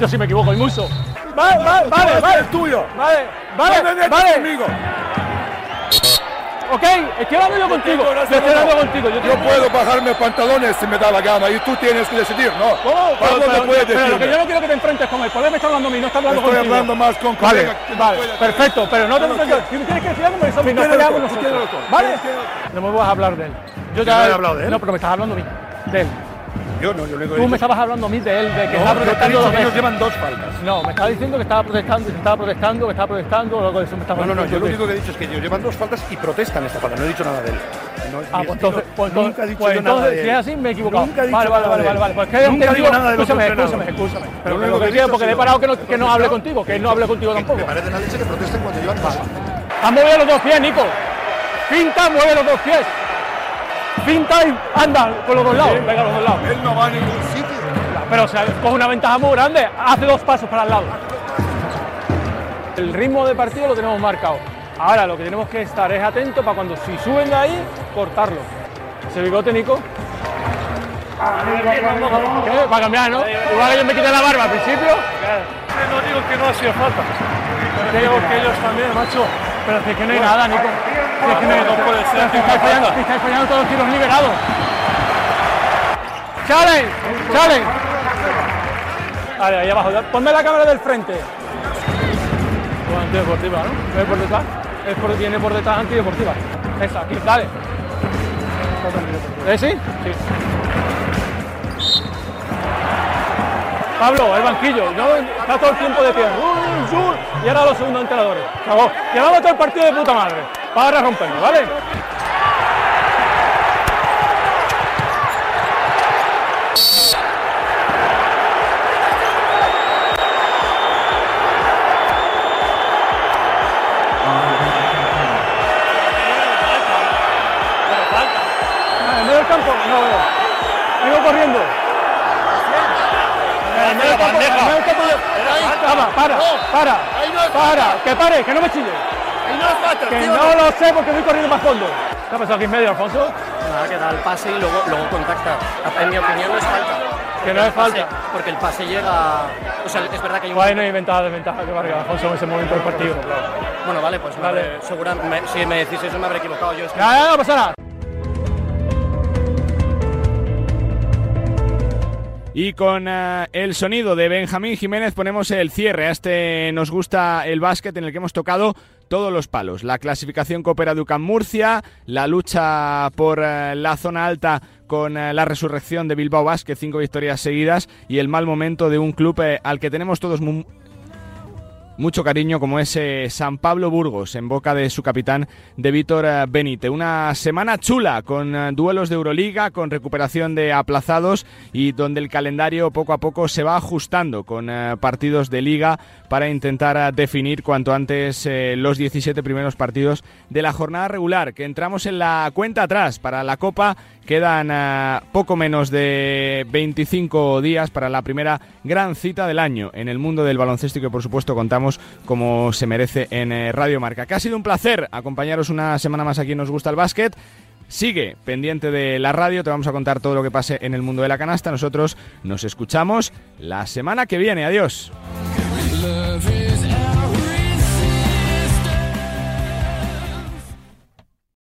Yo sí me equivoco, y mucho. Vale, vale, vale, vale. Es tuyo. Vale, vale, vale. conmigo. Ok, estoy hablando yo contigo. Estoy hablando contigo. Yo puedo bajarme pantalones si me da la gana y tú tienes que decidir, ¿no? ¿Cómo? Pablo Pero, no pero- puede pero lo que yo no quiero que te enfrentes con él. ¿Por qué me está hablando a mí? No está hablando Estoy contigo. hablando más con Vale, vale, perfecto, pero no te enfrentes. Si tienes que decir algo, me dices no peleamos nosotros. ¿Vale? No me vas a hablar de él. Yo no he hablado de él. No, pero me estás hablando a mí. De él. Yo no, yo le digo. Tú me estabas hablando a mí de él, de que No, estaba protestando dos veces. llevan dos faltas. No, me estaba diciendo que estaba protestando, que estaba protestando, que estaba protestando, o algo de eso me estaba No, no, no, yo lo único que he dicho es que ellos llevan dos faltas y protestan esta falta, no he dicho nada de él. No, Ah, pues entonces, pues entonces, nunca he dicho pues yo nada entonces de si él. es así, me he equivocado. Nunca he dicho vale, vale, vale, vale, vale. Pues que Nunca digo nada de escúchame, escúchame, escúchame. Pero lo único que quiero, porque le he parado que no, que no hable contigo, que él no hable contigo tampoco. Me parece la leche que protestan cuando llevan dos faltas. Ha movido los dos pies, Nico. Pinta, mueve los dos pies. Pinta y anda con los dos lados. Venga, los dos lados. Él no va a ningún sitio. Pero o sea, coge una ventaja muy grande. Hace dos pasos para el lado. El ritmo de partido lo tenemos marcado. Ahora lo que tenemos que estar es atentos para cuando si suben de ahí, cortarlo. Ese bigote, Nico. ¿Qué? Para cambiar, ¿no? Igual que yo me quité la barba al principio. No digo que no ha sido falta. Creo que ellos también, macho, Pero si es que no hay nada, Nico. Si es que no puede ser. Estáis fallando, estáis fallando todos los tiros liberados. ¡Challenge! ¡Challenge! Vale, ahí abajo. Ponme la cámara del frente. Bueno, antideportiva, ¿no? ¿Ves por detrás? Es por, viene por detrás antideportiva. Esa, aquí, dale. ¿Eh, sí? Sí. Pablo, el banquillo, ¿no? está todo el tiempo de pie. Y ahora los segundos entrenadores. Acabó. Llevamos todo el partido de puta madre. Para romperlo, ¿vale? En medio del campo, no. Vengo corriendo. Para, para, para, para, que pare, que no me chille. Que no lo sé porque voy corriendo más fondo. ¿Qué ha pasado aquí en medio, Alfonso? Nada, que da el pase y luego, luego contacta. En mi opinión no es falta. Que no es falta. Porque el pase llega. O sea, es verdad que hay un. Bueno, hay ventaja, desventaja que valga Alfonso en ese momento del partido. Bueno, vale, pues Vale. seguramente. Si me decís eso, me habré equivocado yo. Es que- ya, no pasa nada. Y con eh, el sonido de Benjamín Jiménez ponemos el cierre. A este nos gusta el básquet en el que hemos tocado todos los palos. La clasificación Coopera Ducam Murcia, la lucha por eh, la zona alta con eh, la resurrección de Bilbao Basket, cinco victorias seguidas y el mal momento de un club al que tenemos todos mucho cariño como es San Pablo Burgos en boca de su capitán de Víctor eh, Benite. Una semana chula con eh, duelos de Euroliga, con recuperación de aplazados y donde el calendario poco a poco se va ajustando con eh, partidos de liga para intentar definir cuanto antes los 17 primeros partidos de la jornada regular, que entramos en la cuenta atrás para la Copa. Quedan eh, poco menos de 25 días para la primera gran cita del año en el mundo del baloncesto que por supuesto contamos como se merece en eh, Radio Marca. Que ha sido un placer acompañaros una semana más aquí en Nos Gusta el Básquet. Sigue pendiente de la radio, te vamos a contar todo lo que pase en el mundo de la canasta. Nosotros nos escuchamos la semana que viene. Adiós.